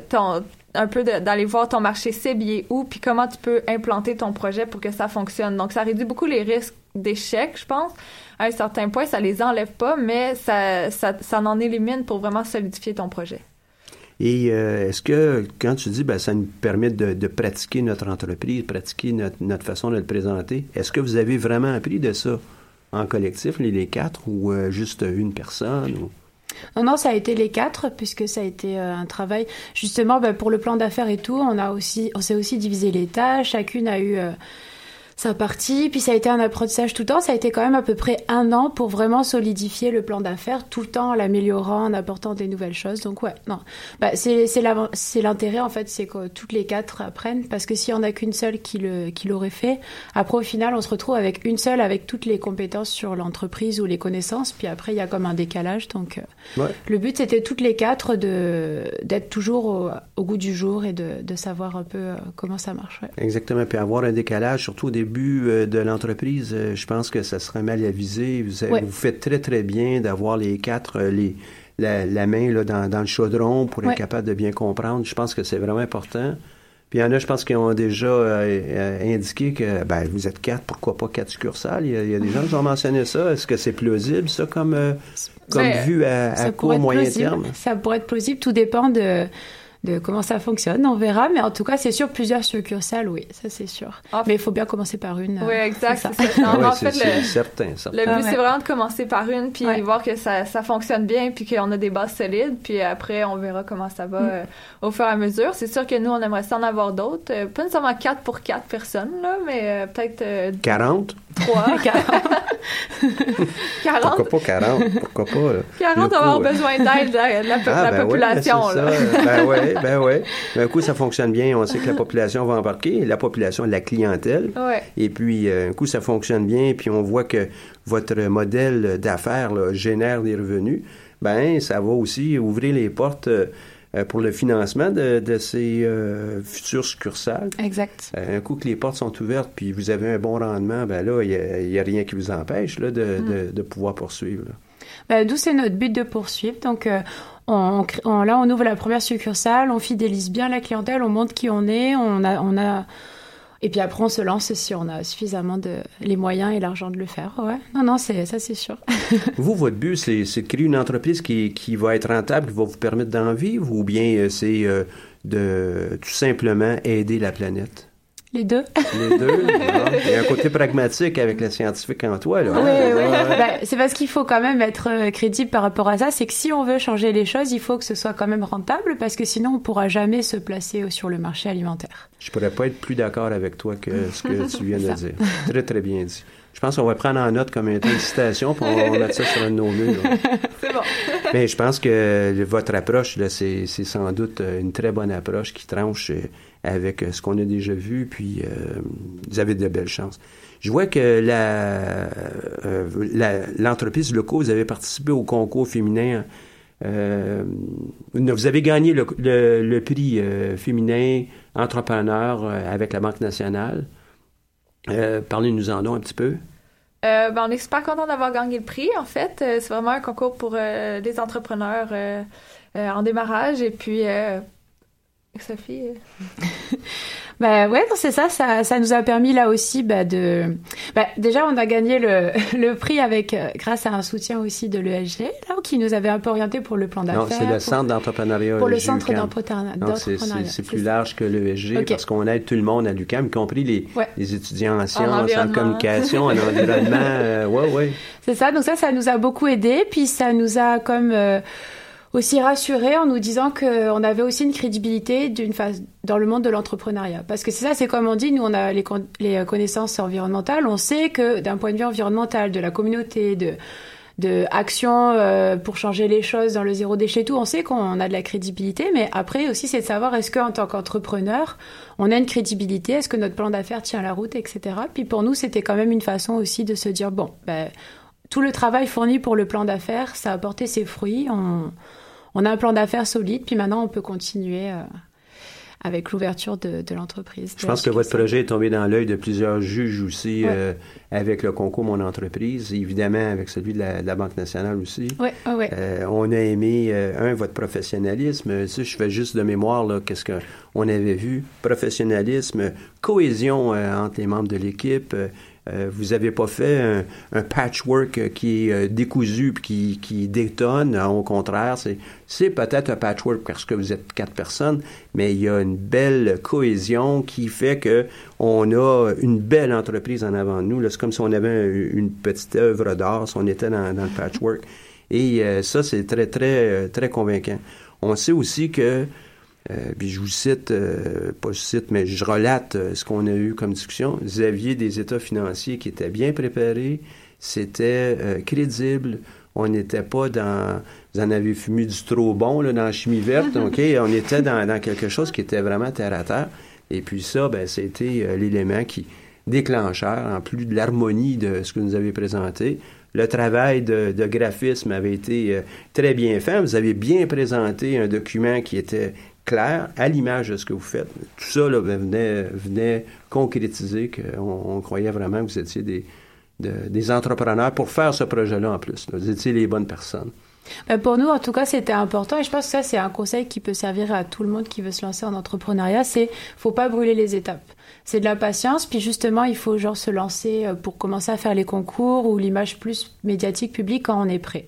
ton, un peu d'aller voir ton marché est où, puis comment tu peux implanter ton projet pour que ça fonctionne. Donc, ça réduit beaucoup les risques d'échec, je pense. À un certain point, ça les enlève pas, mais ça, ça, ça en élimine pour vraiment solidifier ton projet. Et euh, est-ce que, quand tu dis, ben, ça nous permet de, pratiquer notre entreprise, pratiquer notre, notre façon de le présenter, est-ce que vous avez vraiment appris de ça en collectif, les, quatre, ou euh, juste une personne? Non, non, ça a été les quatre, puisque ça a été euh, un travail. Justement, bah, pour le plan d'affaires et tout, on a aussi, on s'est aussi divisé les tâches. Chacune a eu sa partie. Puis ça a été un apprentissage tout le temps. Ça a été quand même à peu près un an pour vraiment solidifier le plan d'affaires, tout le temps en l'améliorant, en apportant des nouvelles choses. Donc ouais, non. Bah, c'est l'intérêt en fait, c'est que toutes les quatre apprennent, parce que s'il y en a qu'une seule qui le qui l'aurait fait, après au final, on se retrouve avec une seule avec toutes les compétences sur l'entreprise ou les connaissances. Puis après, il y a comme un décalage. Donc euh, Ouais. le but, c'était toutes les quatre de d'être toujours au, au goût du jour et de, de savoir un peu euh, comment ça marche. ouais. Exactement. Puis avoir un décalage, surtout au début euh, de l'entreprise, euh, je pense que ça serait mal avisé. Vous, Ouais. vous faites très, très bien d'avoir les quatre, euh, les, la, la main là, dans, dans le chaudron pour Ouais. être capable de bien comprendre. Je pense que c'est vraiment important. Puis il y en a, je pense, qui ont déjà euh, indiqué que ben, vous êtes quatre, pourquoi pas quatre succursales? Il y a, il y a des gens qui ont mentionné ça. Est-ce que c'est plausible, ça, comme, euh, comme Ben, vue à, à court, moyen plausible. terme? Ça pourrait être plausible. Tout dépend de, de comment ça fonctionne. On verra. Mais en tout cas, c'est sûr, plusieurs succursales, oui, ça c'est sûr. En Mais il faut bien commencer par une. euh, Oui, exact, c'est ça. c'est ça. Ah En- ouais, en c'est fait, c'est le, certain, certain. Le but, Ah ouais. c'est vraiment de commencer par une, puis Ouais. voir que ça, ça fonctionne bien, puis qu'on a des bases solides, puis après, on verra comment ça va Mm. euh, au fur et à mesure. C'est sûr que nous, on aimerait ça en avoir d'autres. Euh, pas nécessairement quatre pour quatre personnes, là, mais euh, peut-être euh, 40? Trois, 40. Pourquoi pas 40? Pourquoi pas? là? 40, Le on va avoir besoin d'aide de la, de la- Ah, la ben population, ben c'est là. ça. Ben oui, ben oui. D'un coup, ça fonctionne bien. On sait que la population va embarquer. La population, la clientèle. Ouais. Et puis, euh, un coup, ça fonctionne bien. Puis, on voit que votre modèle d'affaires génère des revenus. Ben, ça va aussi ouvrir les portes euh, pour le financement de, de ces euh, futures succursales. Exact. Euh, Un coup que les portes sont ouvertes, puis vous avez un bon rendement, ben là, il n'y a, rien qui vous empêche là, de, Mm. de, de pouvoir poursuivre. Bah, D'où c'est notre but de poursuivre. Donc euh, on, on- là, on ouvre la première succursale, on fidélise bien la clientèle, on montre qui on est, on a, on a, et puis après on se lance si on a suffisamment de les moyens et l'argent de le faire. Ouais. Non, non, c'est ça, c'est sûr. Vous, votre but, c'est c'est créer une entreprise qui, qui va être rentable, qui va vous permettre d'en vivre, ou bien euh, c'est euh, de tout simplement aider la planète? Les deux. Les deux. Il y a un côté pragmatique avec la scientifique en toi, là. Oui, oui. Bah, c'est parce qu'il faut quand même être euh, crédible par rapport à ça. C'est que si on veut changer les choses, il faut que ce soit quand même rentable parce que sinon on pourra jamais se placer sur le marché alimentaire. Je pourrais pas être plus d'accord avec toi que ce que tu viens de dire. Très, très bien dit. Je pense qu'on va prendre en note comme une citation, puis on va mettre ça sur un de nos murs. C'est bon. Mais je pense que votre approche, là, c'est, c'est sans doute euh, une très bonne approche qui tranche euh, avec euh, ce qu'on a déjà vu, puis euh, vous avez de belles chances. Je vois que la, euh, l'entreprise Loco, vous avez participé au concours féminin. euh, vous avez gagné le, prix euh, féminin entrepreneur euh, avec la Banque nationale. Parlez-nous en donc un petit peu. Ben, on est super content d'avoir gagné le prix, en fait. C'est vraiment un concours pour les entrepreneurs en démarrage. Et puis, euh, Sophie, euh, Bah ouais, c'est ça, ça, ça nous a permis là aussi bah, de. Bah, déjà, on a gagné le, le prix avec euh, grâce à un soutien aussi de l'ESG, là, qui nous avait un peu orienté pour le plan d'affaires. Non, c'est le centre d'entrepreneuriat. Pour le centre d'entrepreneuriat. C'est plus large que l'ESG parce qu'on aide tout le monde à l'UQAM, y compris les, les étudiants en sciences, en, communication, en environnement. Euh, ouais, ouais. C'est ça. Donc ça, ça nous a beaucoup aidé. Puis ça nous a comme euh, aussi rassuré en nous disant qu'on avait aussi une crédibilité d'une phase dans le monde de l'entrepreneuriat. Parce que c'est ça, c'est comme on dit, nous on a les, les connaissances environnementales, on sait que d'un point de vue environnemental, de la communauté, de de action euh, pour changer les choses dans le zéro déchet tout on sait qu'on a de la crédibilité. Mais après aussi c'est de savoir est-ce qu'en tant qu'entrepreneur on a une crédibilité? Est-ce que notre plan d'affaires tient la route etc puis pour nous c'était quand même une façon aussi de se dire bon ben, tout le travail fourni pour le plan d'affaires ça a porté ses fruits. On on a un plan d'affaires solide, puis maintenant on peut continuer euh, avec l'ouverture de, l'entreprise. Je pense que votre projet est tombé dans l'œil de plusieurs juges aussi euh, avec le concours Mon entreprise, évidemment avec celui de la, Banque nationale aussi. Oui, oui. Euh, on a aimé, un, votre professionnalisme. Si je fais juste de mémoire, là, qu'est-ce qu'on avait vu? Professionnalisme, cohésion entre les membres de l'équipe, euh, vous n'avez pas fait un, patchwork qui est euh, décousu puis qui, qui détonne. Au contraire, c'est, peut-être un patchwork parce que vous êtes quatre personnes, mais il y a une belle cohésion qui fait que on a une belle entreprise en avant de nous. C'est comme si on avait une petite œuvre d'art si on était dans, dans le patchwork. Et euh, ça, c'est très, très, très convaincant. On sait aussi que euh, puis je vous cite, euh, pas je cite, mais je relate euh, ce qu'on a eu comme discussion. Vous aviez des états financiers qui étaient bien préparés, c'était crédible. On n'était pas dans, vous en avez fumé du trop bon là, dans la chimie verte, ok? On était dans, dans, quelque chose qui était vraiment terre à terre. Et puis ça, ben, c'était l'élément qui déclencheur, en plus de l'harmonie de ce que vous nous avez présenté. Le travail de, de graphisme avait été très bien fait. Vous avez bien présenté un document qui était clair, à l'image de ce que vous faites. Tout ça là, venait, venait concrétiser qu'on on croyait vraiment que vous étiez des, des entrepreneurs pour faire ce projet-là en plus. Vous étiez les bonnes personnes. Ben pour nous, en tout cas, c'était important et je pense que ça, c'est un conseil qui peut servir à tout le monde qui veut se lancer en entrepreneuriat, c'est faut pas brûler les étapes. C'est de la patience, puis justement, il faut genre se lancer euh, pour commencer à faire les concours ou l'image plus médiatique publique quand on est prêt.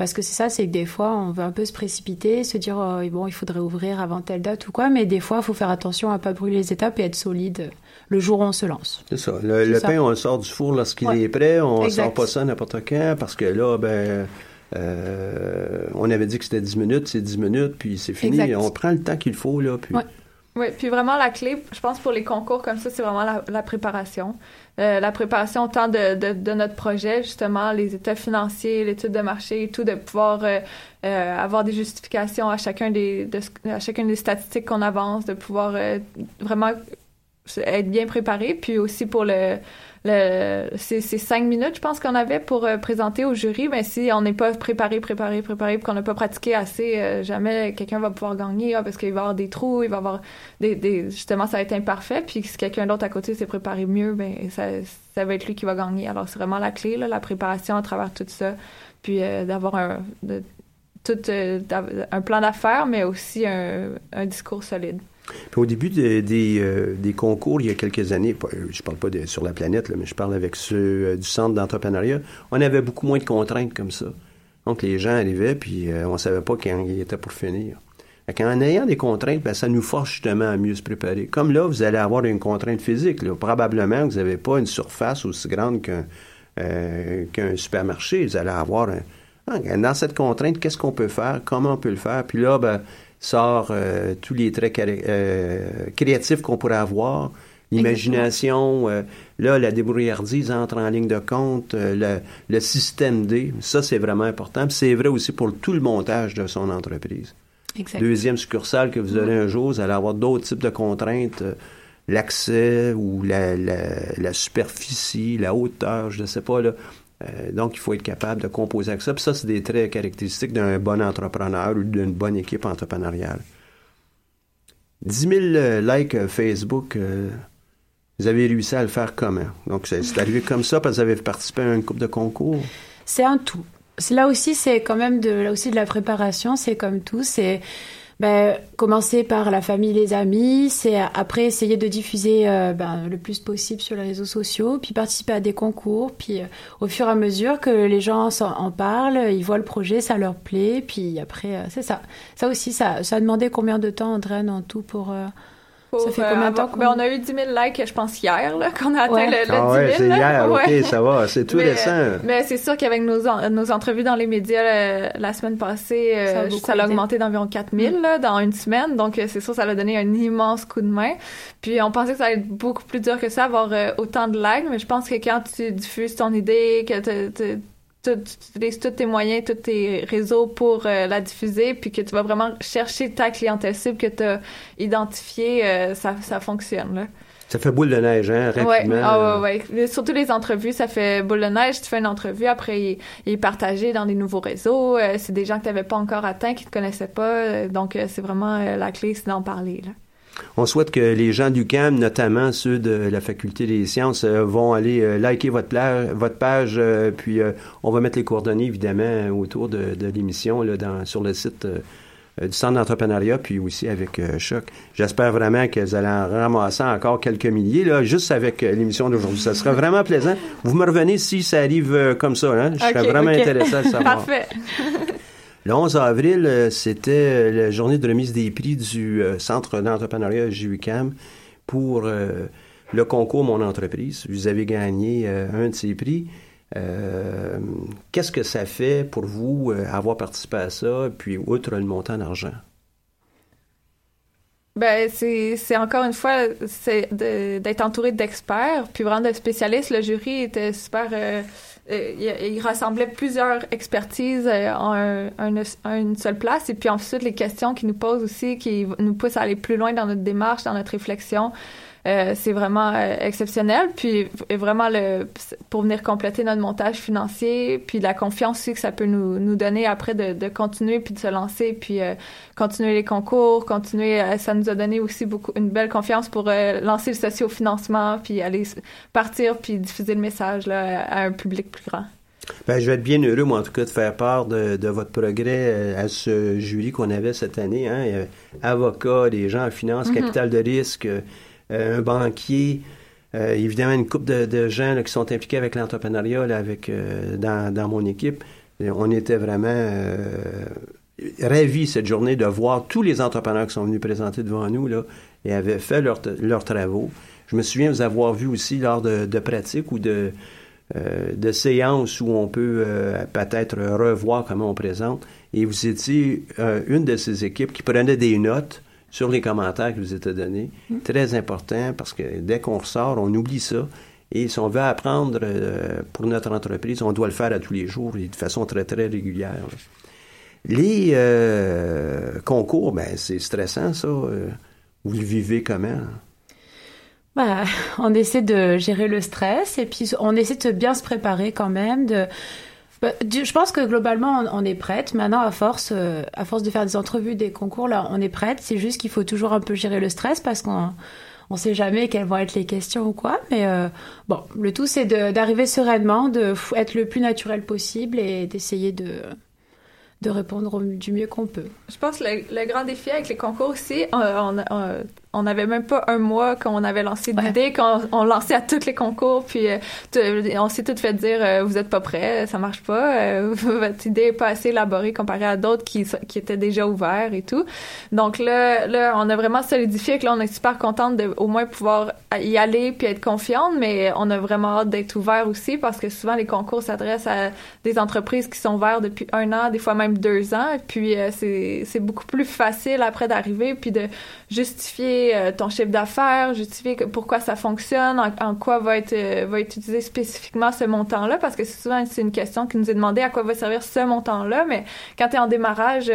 Parce que c'est ça, c'est que des fois, on veut un peu se précipiter, se dire, oh, bon, il faudrait ouvrir avant telle date ou quoi, mais des fois, il faut faire attention à pas brûler les étapes et être solide le jour où on se lance. C'est ça. Le, pain, on le sort du four lorsqu'il est prêt, on ne sort pas ça n'importe quand, parce que là, ben, euh, on avait dit que c'était 10 minutes, c'est 10 minutes, puis c'est fini. On prend le temps qu'il faut, là, puis... Oui, puis vraiment la clé, je pense pour les concours comme ça, c'est vraiment la, préparation. Euh, la préparation autant de, de, notre projet, justement, les états financiers, l'étude de marché et tout, de pouvoir euh, euh, avoir des justifications à chacun des de, à chacune des statistiques qu'on avance, de pouvoir vraiment être bien préparé, puis aussi pour le le, c'est, cinq minutes, je pense qu'on avait pour euh, présenter au jury. Mais si on n'est pas préparé, préparé, préparé, qu'on n'a pas pratiqué assez, euh, jamais quelqu'un va pouvoir gagner ah, parce qu'il va avoir des trous, il va avoir des, justement ça va être imparfait. Puis si quelqu'un d'autre à côté s'est préparé mieux, ben ça, ça va être lui qui va gagner. Alors c'est vraiment la clé, là, la préparation à travers tout ça, puis euh, d'avoir un tout un plan d'affaires, mais aussi un discours solide au début des, euh, des, concours, il y a quelques années, je parle pas sur la planète, mais je parle avec ceux euh, du centre d'entrepreneuriat, on avait beaucoup moins de contraintes comme ça. Donc les gens arrivaient, puis euh, on savait pas quand ils étaient pour finir. en ayant des contraintes, ben, ça nous force justement à mieux se préparer. Comme là, vous allez avoir une contrainte physique. Probablement vous n'avez pas une surface aussi grande qu'un supermarché. Vous allez avoir un, dans cette contrainte, qu'est-ce qu'on peut faire, comment on peut le faire? Puis là, ben, sort euh, tous les traits euh, créatifs qu'on pourrait avoir, l'imagination, euh, là, la débrouillardise entre en ligne de compte, le, système D, ça c'est vraiment important. C'est vrai aussi pour tout le montage de son entreprise. Deuxième succursale que vous aurez un jour, vous allez avoir d'autres types de contraintes, l'accès ou la, la, superficie, la hauteur, je ne sais pas, là, euh, donc, il faut être capable de composer avec ça. Puis ça, c'est des traits caractéristiques d'un bon entrepreneur ou d'une bonne équipe entrepreneuriale. 10 000 euh, likes euh, Facebook, vous avez réussi à le faire comment? Donc, c'est arrivé comme ça parce que vous avez participé à une coupe de concours? C'est un tout. Là aussi, c'est quand même de, aussi de la préparation, c'est comme tout. C'est ben, commencer par la famille, les amis, c'est après essayer de diffuser euh, ben, le plus possible sur les réseaux sociaux, puis participer à des concours, puis euh, au fur et à mesure que les gens en, parlent, ils voient le projet, ça leur plaît, puis après, euh, c'est ça. Ça aussi, ça, ça a demandé combien de temps, André, en tout pour ça fait combien de temps ben, On a eu 10 000 likes, je pense, hier, là, qu'on a atteint le, le ah, 10 000. Ouais, c'est hier, OK, ça va, c'est tout mais, récent. Mais c'est sûr qu'avec nos, nos entrevues dans les médias la semaine passée, euh, ça a, augmenté d'environ 4 000 là, dans une semaine. Donc, euh, c'est sûr, ça a donné un immense coup de main. Puis, on pensait que ça allait être beaucoup plus dur que ça, avoir euh, autant de likes. Mais je pense que quand tu diffuses ton idée, que tu utilises tous tes moyens, tous tes réseaux pour euh, la diffuser, puis que tu vas vraiment chercher ta clientèle cible que tu as identifiée, euh, ça, ça fonctionne. Là. Ça fait boule de neige, hein, rapidement. Ouais. Ah, ouais, ouais. Surtout les entrevues, ça fait boule de neige. Tu fais une entrevue, après, il, il est partagé dans des nouveaux réseaux. Euh, c'est des gens que tu n'avais pas encore atteints, qui te connaissaient pas. donc, c'est vraiment la clé, c'est d'en parler. Là. On souhaite que les gens du CAM, notamment ceux de la Faculté des sciences, euh, vont aller euh, liker votre, votre page, euh, puis on va mettre les coordonnées, évidemment, autour de, l'émission là, sur le site du Centre d'entrepreneuriat, puis aussi avec Choc. J'espère vraiment que vous allez en ramasser encore quelques milliers, là, juste avec l'émission d'aujourd'hui. Ça sera vraiment plaisant. Vous me revenez si ça arrive comme ça. Hein? Je serais vraiment intéressé à savoir. Parfait. Le 11 avril, euh, c'était euh, la journée de remise des prix du euh, Centre d'entrepreneuriat JUCAM pour le concours Mon entreprise. Vous avez gagné un de ces prix. Qu'est-ce que ça fait pour vous avoir participé à ça, puis outre le montant d'argent? Ben, c'est encore une fois, d'être entouré d'experts, puis vraiment de spécialistes. Le jury était super il, rassemblait plusieurs expertises euh, en, une seule place. Et puis ensuite, les questions qu'il nous pose aussi, qui nous poussent à aller plus loin dans notre démarche, dans notre réflexion. Euh, c'est vraiment euh, exceptionnel. Puis vraiment le pour venir compléter notre montage financier, puis la confiance aussi que ça peut nous, nous donner après de, de continuer puis de se lancer, puis euh, continuer les concours, continuer. ça nous a donné aussi beaucoup une belle confiance pour lancer le socio-financement, puis aller partir puis diffuser le message là, à un public plus grand. Ben, je vais être bien heureux, moi, en tout cas, de faire part de, de votre progrès à ce jury qu'on avait cette année. Hein. Avocats, des gens en finance, mm-hmm. capital de risque, un banquier, euh, évidemment une couple de, gens qui sont impliqués avec l'entrepreneuriat avec euh, dans, mon équipe. on était vraiment ravis cette journée de voir tous les entrepreneurs qui sont venus présenter devant nous là, et avaient fait leurs travaux. Je me souviens vous avoir vu aussi lors de, pratiques ou de, de séances où on peut peut-être revoir comment on présente. Et vous étiez une de ces équipes qui prenait des notes sur les commentaires que vous étiez donnés. Mm. Très important parce que dès qu'on ressort, on oublie ça. Et si on veut apprendre euh, pour notre entreprise, on doit le faire à tous les jours et de façon très, très régulière. Les euh, concours, ben, c'est stressant, ça. Euh, vous le vivez comment? Ben, on essaie de gérer le stress et puis on essaie de bien se préparer quand même, de bah, je pense que globalement, on, est prête. Maintenant, à force, euh, à force de faire des entrevues, des concours, là, on est prête. C'est juste qu'il faut toujours un peu gérer le stress parce qu'on on sait jamais quelles vont être les questions ou quoi. Mais euh, bon, le tout, c'est d'arriver sereinement, de être le plus naturel possible et d'essayer de de répondre du mieux qu'on peut. Je pense que le, grand défi avec les concours aussi, on, on n'avait même pas un mois quand on avait lancé l'idée, quand on, lançait à tous les concours, puis euh, on s'est tout fait dire euh, vous êtes pas prêts, ça marche pas, euh, votre idée est pas assez élaborée comparée à d'autres qui, qui étaient déjà ouverts et tout. Donc là, là, on a vraiment solidifié que là, on est super contente de au moins pouvoir y aller puis être confiante, mais on a vraiment hâte d'être ouvert aussi parce que souvent les concours s'adressent à des entreprises qui sont ouvertes depuis un an, des fois même deux ans, et puis c'est c'est beaucoup plus facile après d'arriver puis de justifier euh, ton chiffre d'affaires, justifier pourquoi ça fonctionne, en, quoi va être, euh, va être utilisé spécifiquement ce montant-là, parce que souvent c'est une question qui nous est demandée à quoi va servir ce montant-là, mais quand tu es en démarrage,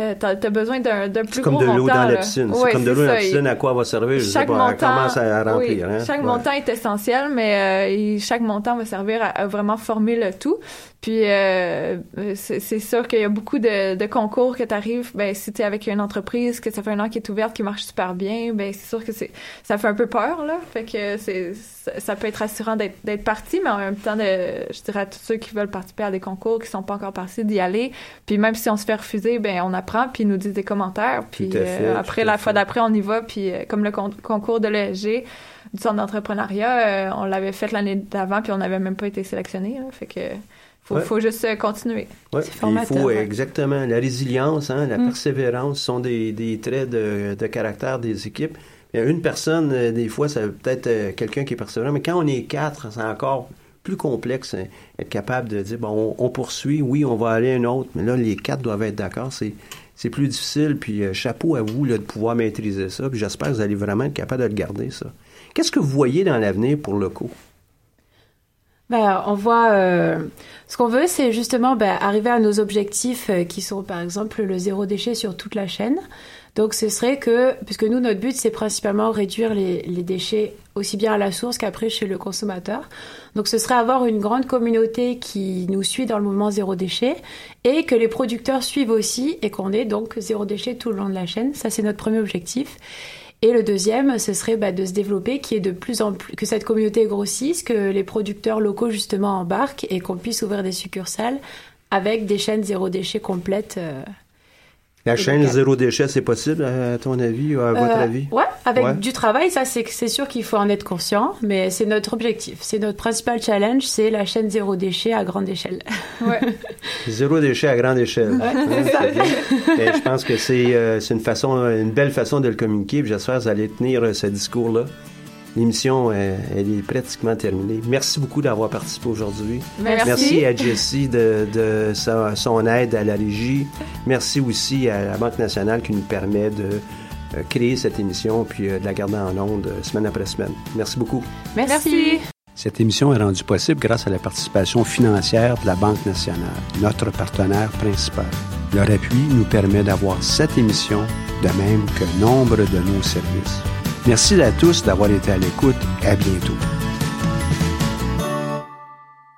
euh, t'as as besoin d'un plus gros montant. C'est comme de l'eau dans la piscine. c'est comme de l'eau dans la piscine, à quoi va servir, je chaque sais pas, montant, commence à remplir. hein? Chaque montant est essentiel, mais euh, chaque montant va servir à, vraiment former le tout. Puis euh, c'est sûr qu'il y a beaucoup de, de concours que tu arrives, ben si tu es avec une entreprise que ça fait un an qui est ouverte, qui marche super bien, ben c'est sûr que c'est ça fait un peu peur là, fait que c'est ça peut être rassurant d'être parti, mais en même temps de je dirais à tous ceux qui veulent participer à des concours qui sont pas encore partis d'y aller. Puis même si on se fait refuser, ben on a apprend, puis ils nous disent des commentaires. Puis après, la fois d'après, on y va. Puis comme le concours de l'ESG du centre d'entrepreneuriat, on l'avait fait l'année d'avant, puis on n'avait même pas été sélectionné. fait que faut, faut juste continuer. Ouais. Il faut exactement la résilience, hein, la mm. persévérance sont des, des traits de, de, caractère des équipes. Une personne, des fois, ça peut-être quelqu'un qui est persévérant, mais quand on est quatre, c'est encore plus complexe, hein, être capable de dire, bon, on, poursuit, oui, on va aller à un autre, mais là, les quatre doivent être d'accord. C'est, c'est plus difficile, puis euh, chapeau à vous de pouvoir maîtriser ça, puis j'espère que vous allez vraiment être capable de le garder, ça. Qu'est-ce que vous voyez dans l'avenir pour le co? Ben, on voit, euh, ce qu'on veut, c'est justement ben, arriver à nos objectifs euh, qui sont, par exemple, le zéro déchet sur toute la chaîne. Donc ce serait que, puisque nous, notre but, c'est principalement réduire les, déchets aussi bien à la source qu'après chez le consommateur. Donc ce serait avoir une grande communauté qui nous suit dans le mouvement zéro déchet et que les producteurs suivent aussi et qu'on ait donc zéro déchet tout le long de la chaîne. Ça, c'est notre premier objectif. Et le deuxième, ce serait bah, de se développer, qui est de plus en plus que cette communauté grossisse, que les producteurs locaux justement embarquent et qu'on puisse ouvrir des succursales avec des chaînes zéro déchet complètes. Euh, la chaîne zéro déchet, c'est possible à ton avis ou à votre euh, avis? Ouais, avec du travail, ça c'est sûr qu'il faut en être conscient, mais c'est notre objectif, c'est notre principal challenge, c'est la chaîne zéro déchet à grande échelle. Ouais. zéro déchet à grande échelle. Ouais, ça. je pense que c'est euh, c'est une façon, une belle façon de le communiquer. J'espère que vous allez tenir euh, ce discours-là. L'émission, elle, est pratiquement terminée. Merci beaucoup d'avoir participé aujourd'hui. Merci. à Jessie de, de son aide à la régie. Merci aussi à la Banque nationale qui nous permet de euh, créer cette émission puis euh, de la garder en ondes euh, semaine après semaine. Merci beaucoup. Merci. Cette émission est rendue possible grâce à la participation financière de la Banque nationale, notre partenaire principal. Leur appui nous permet d'avoir cette émission, de même que nombre de nos services. Merci à tous d'avoir été à l'écoute. À bientôt.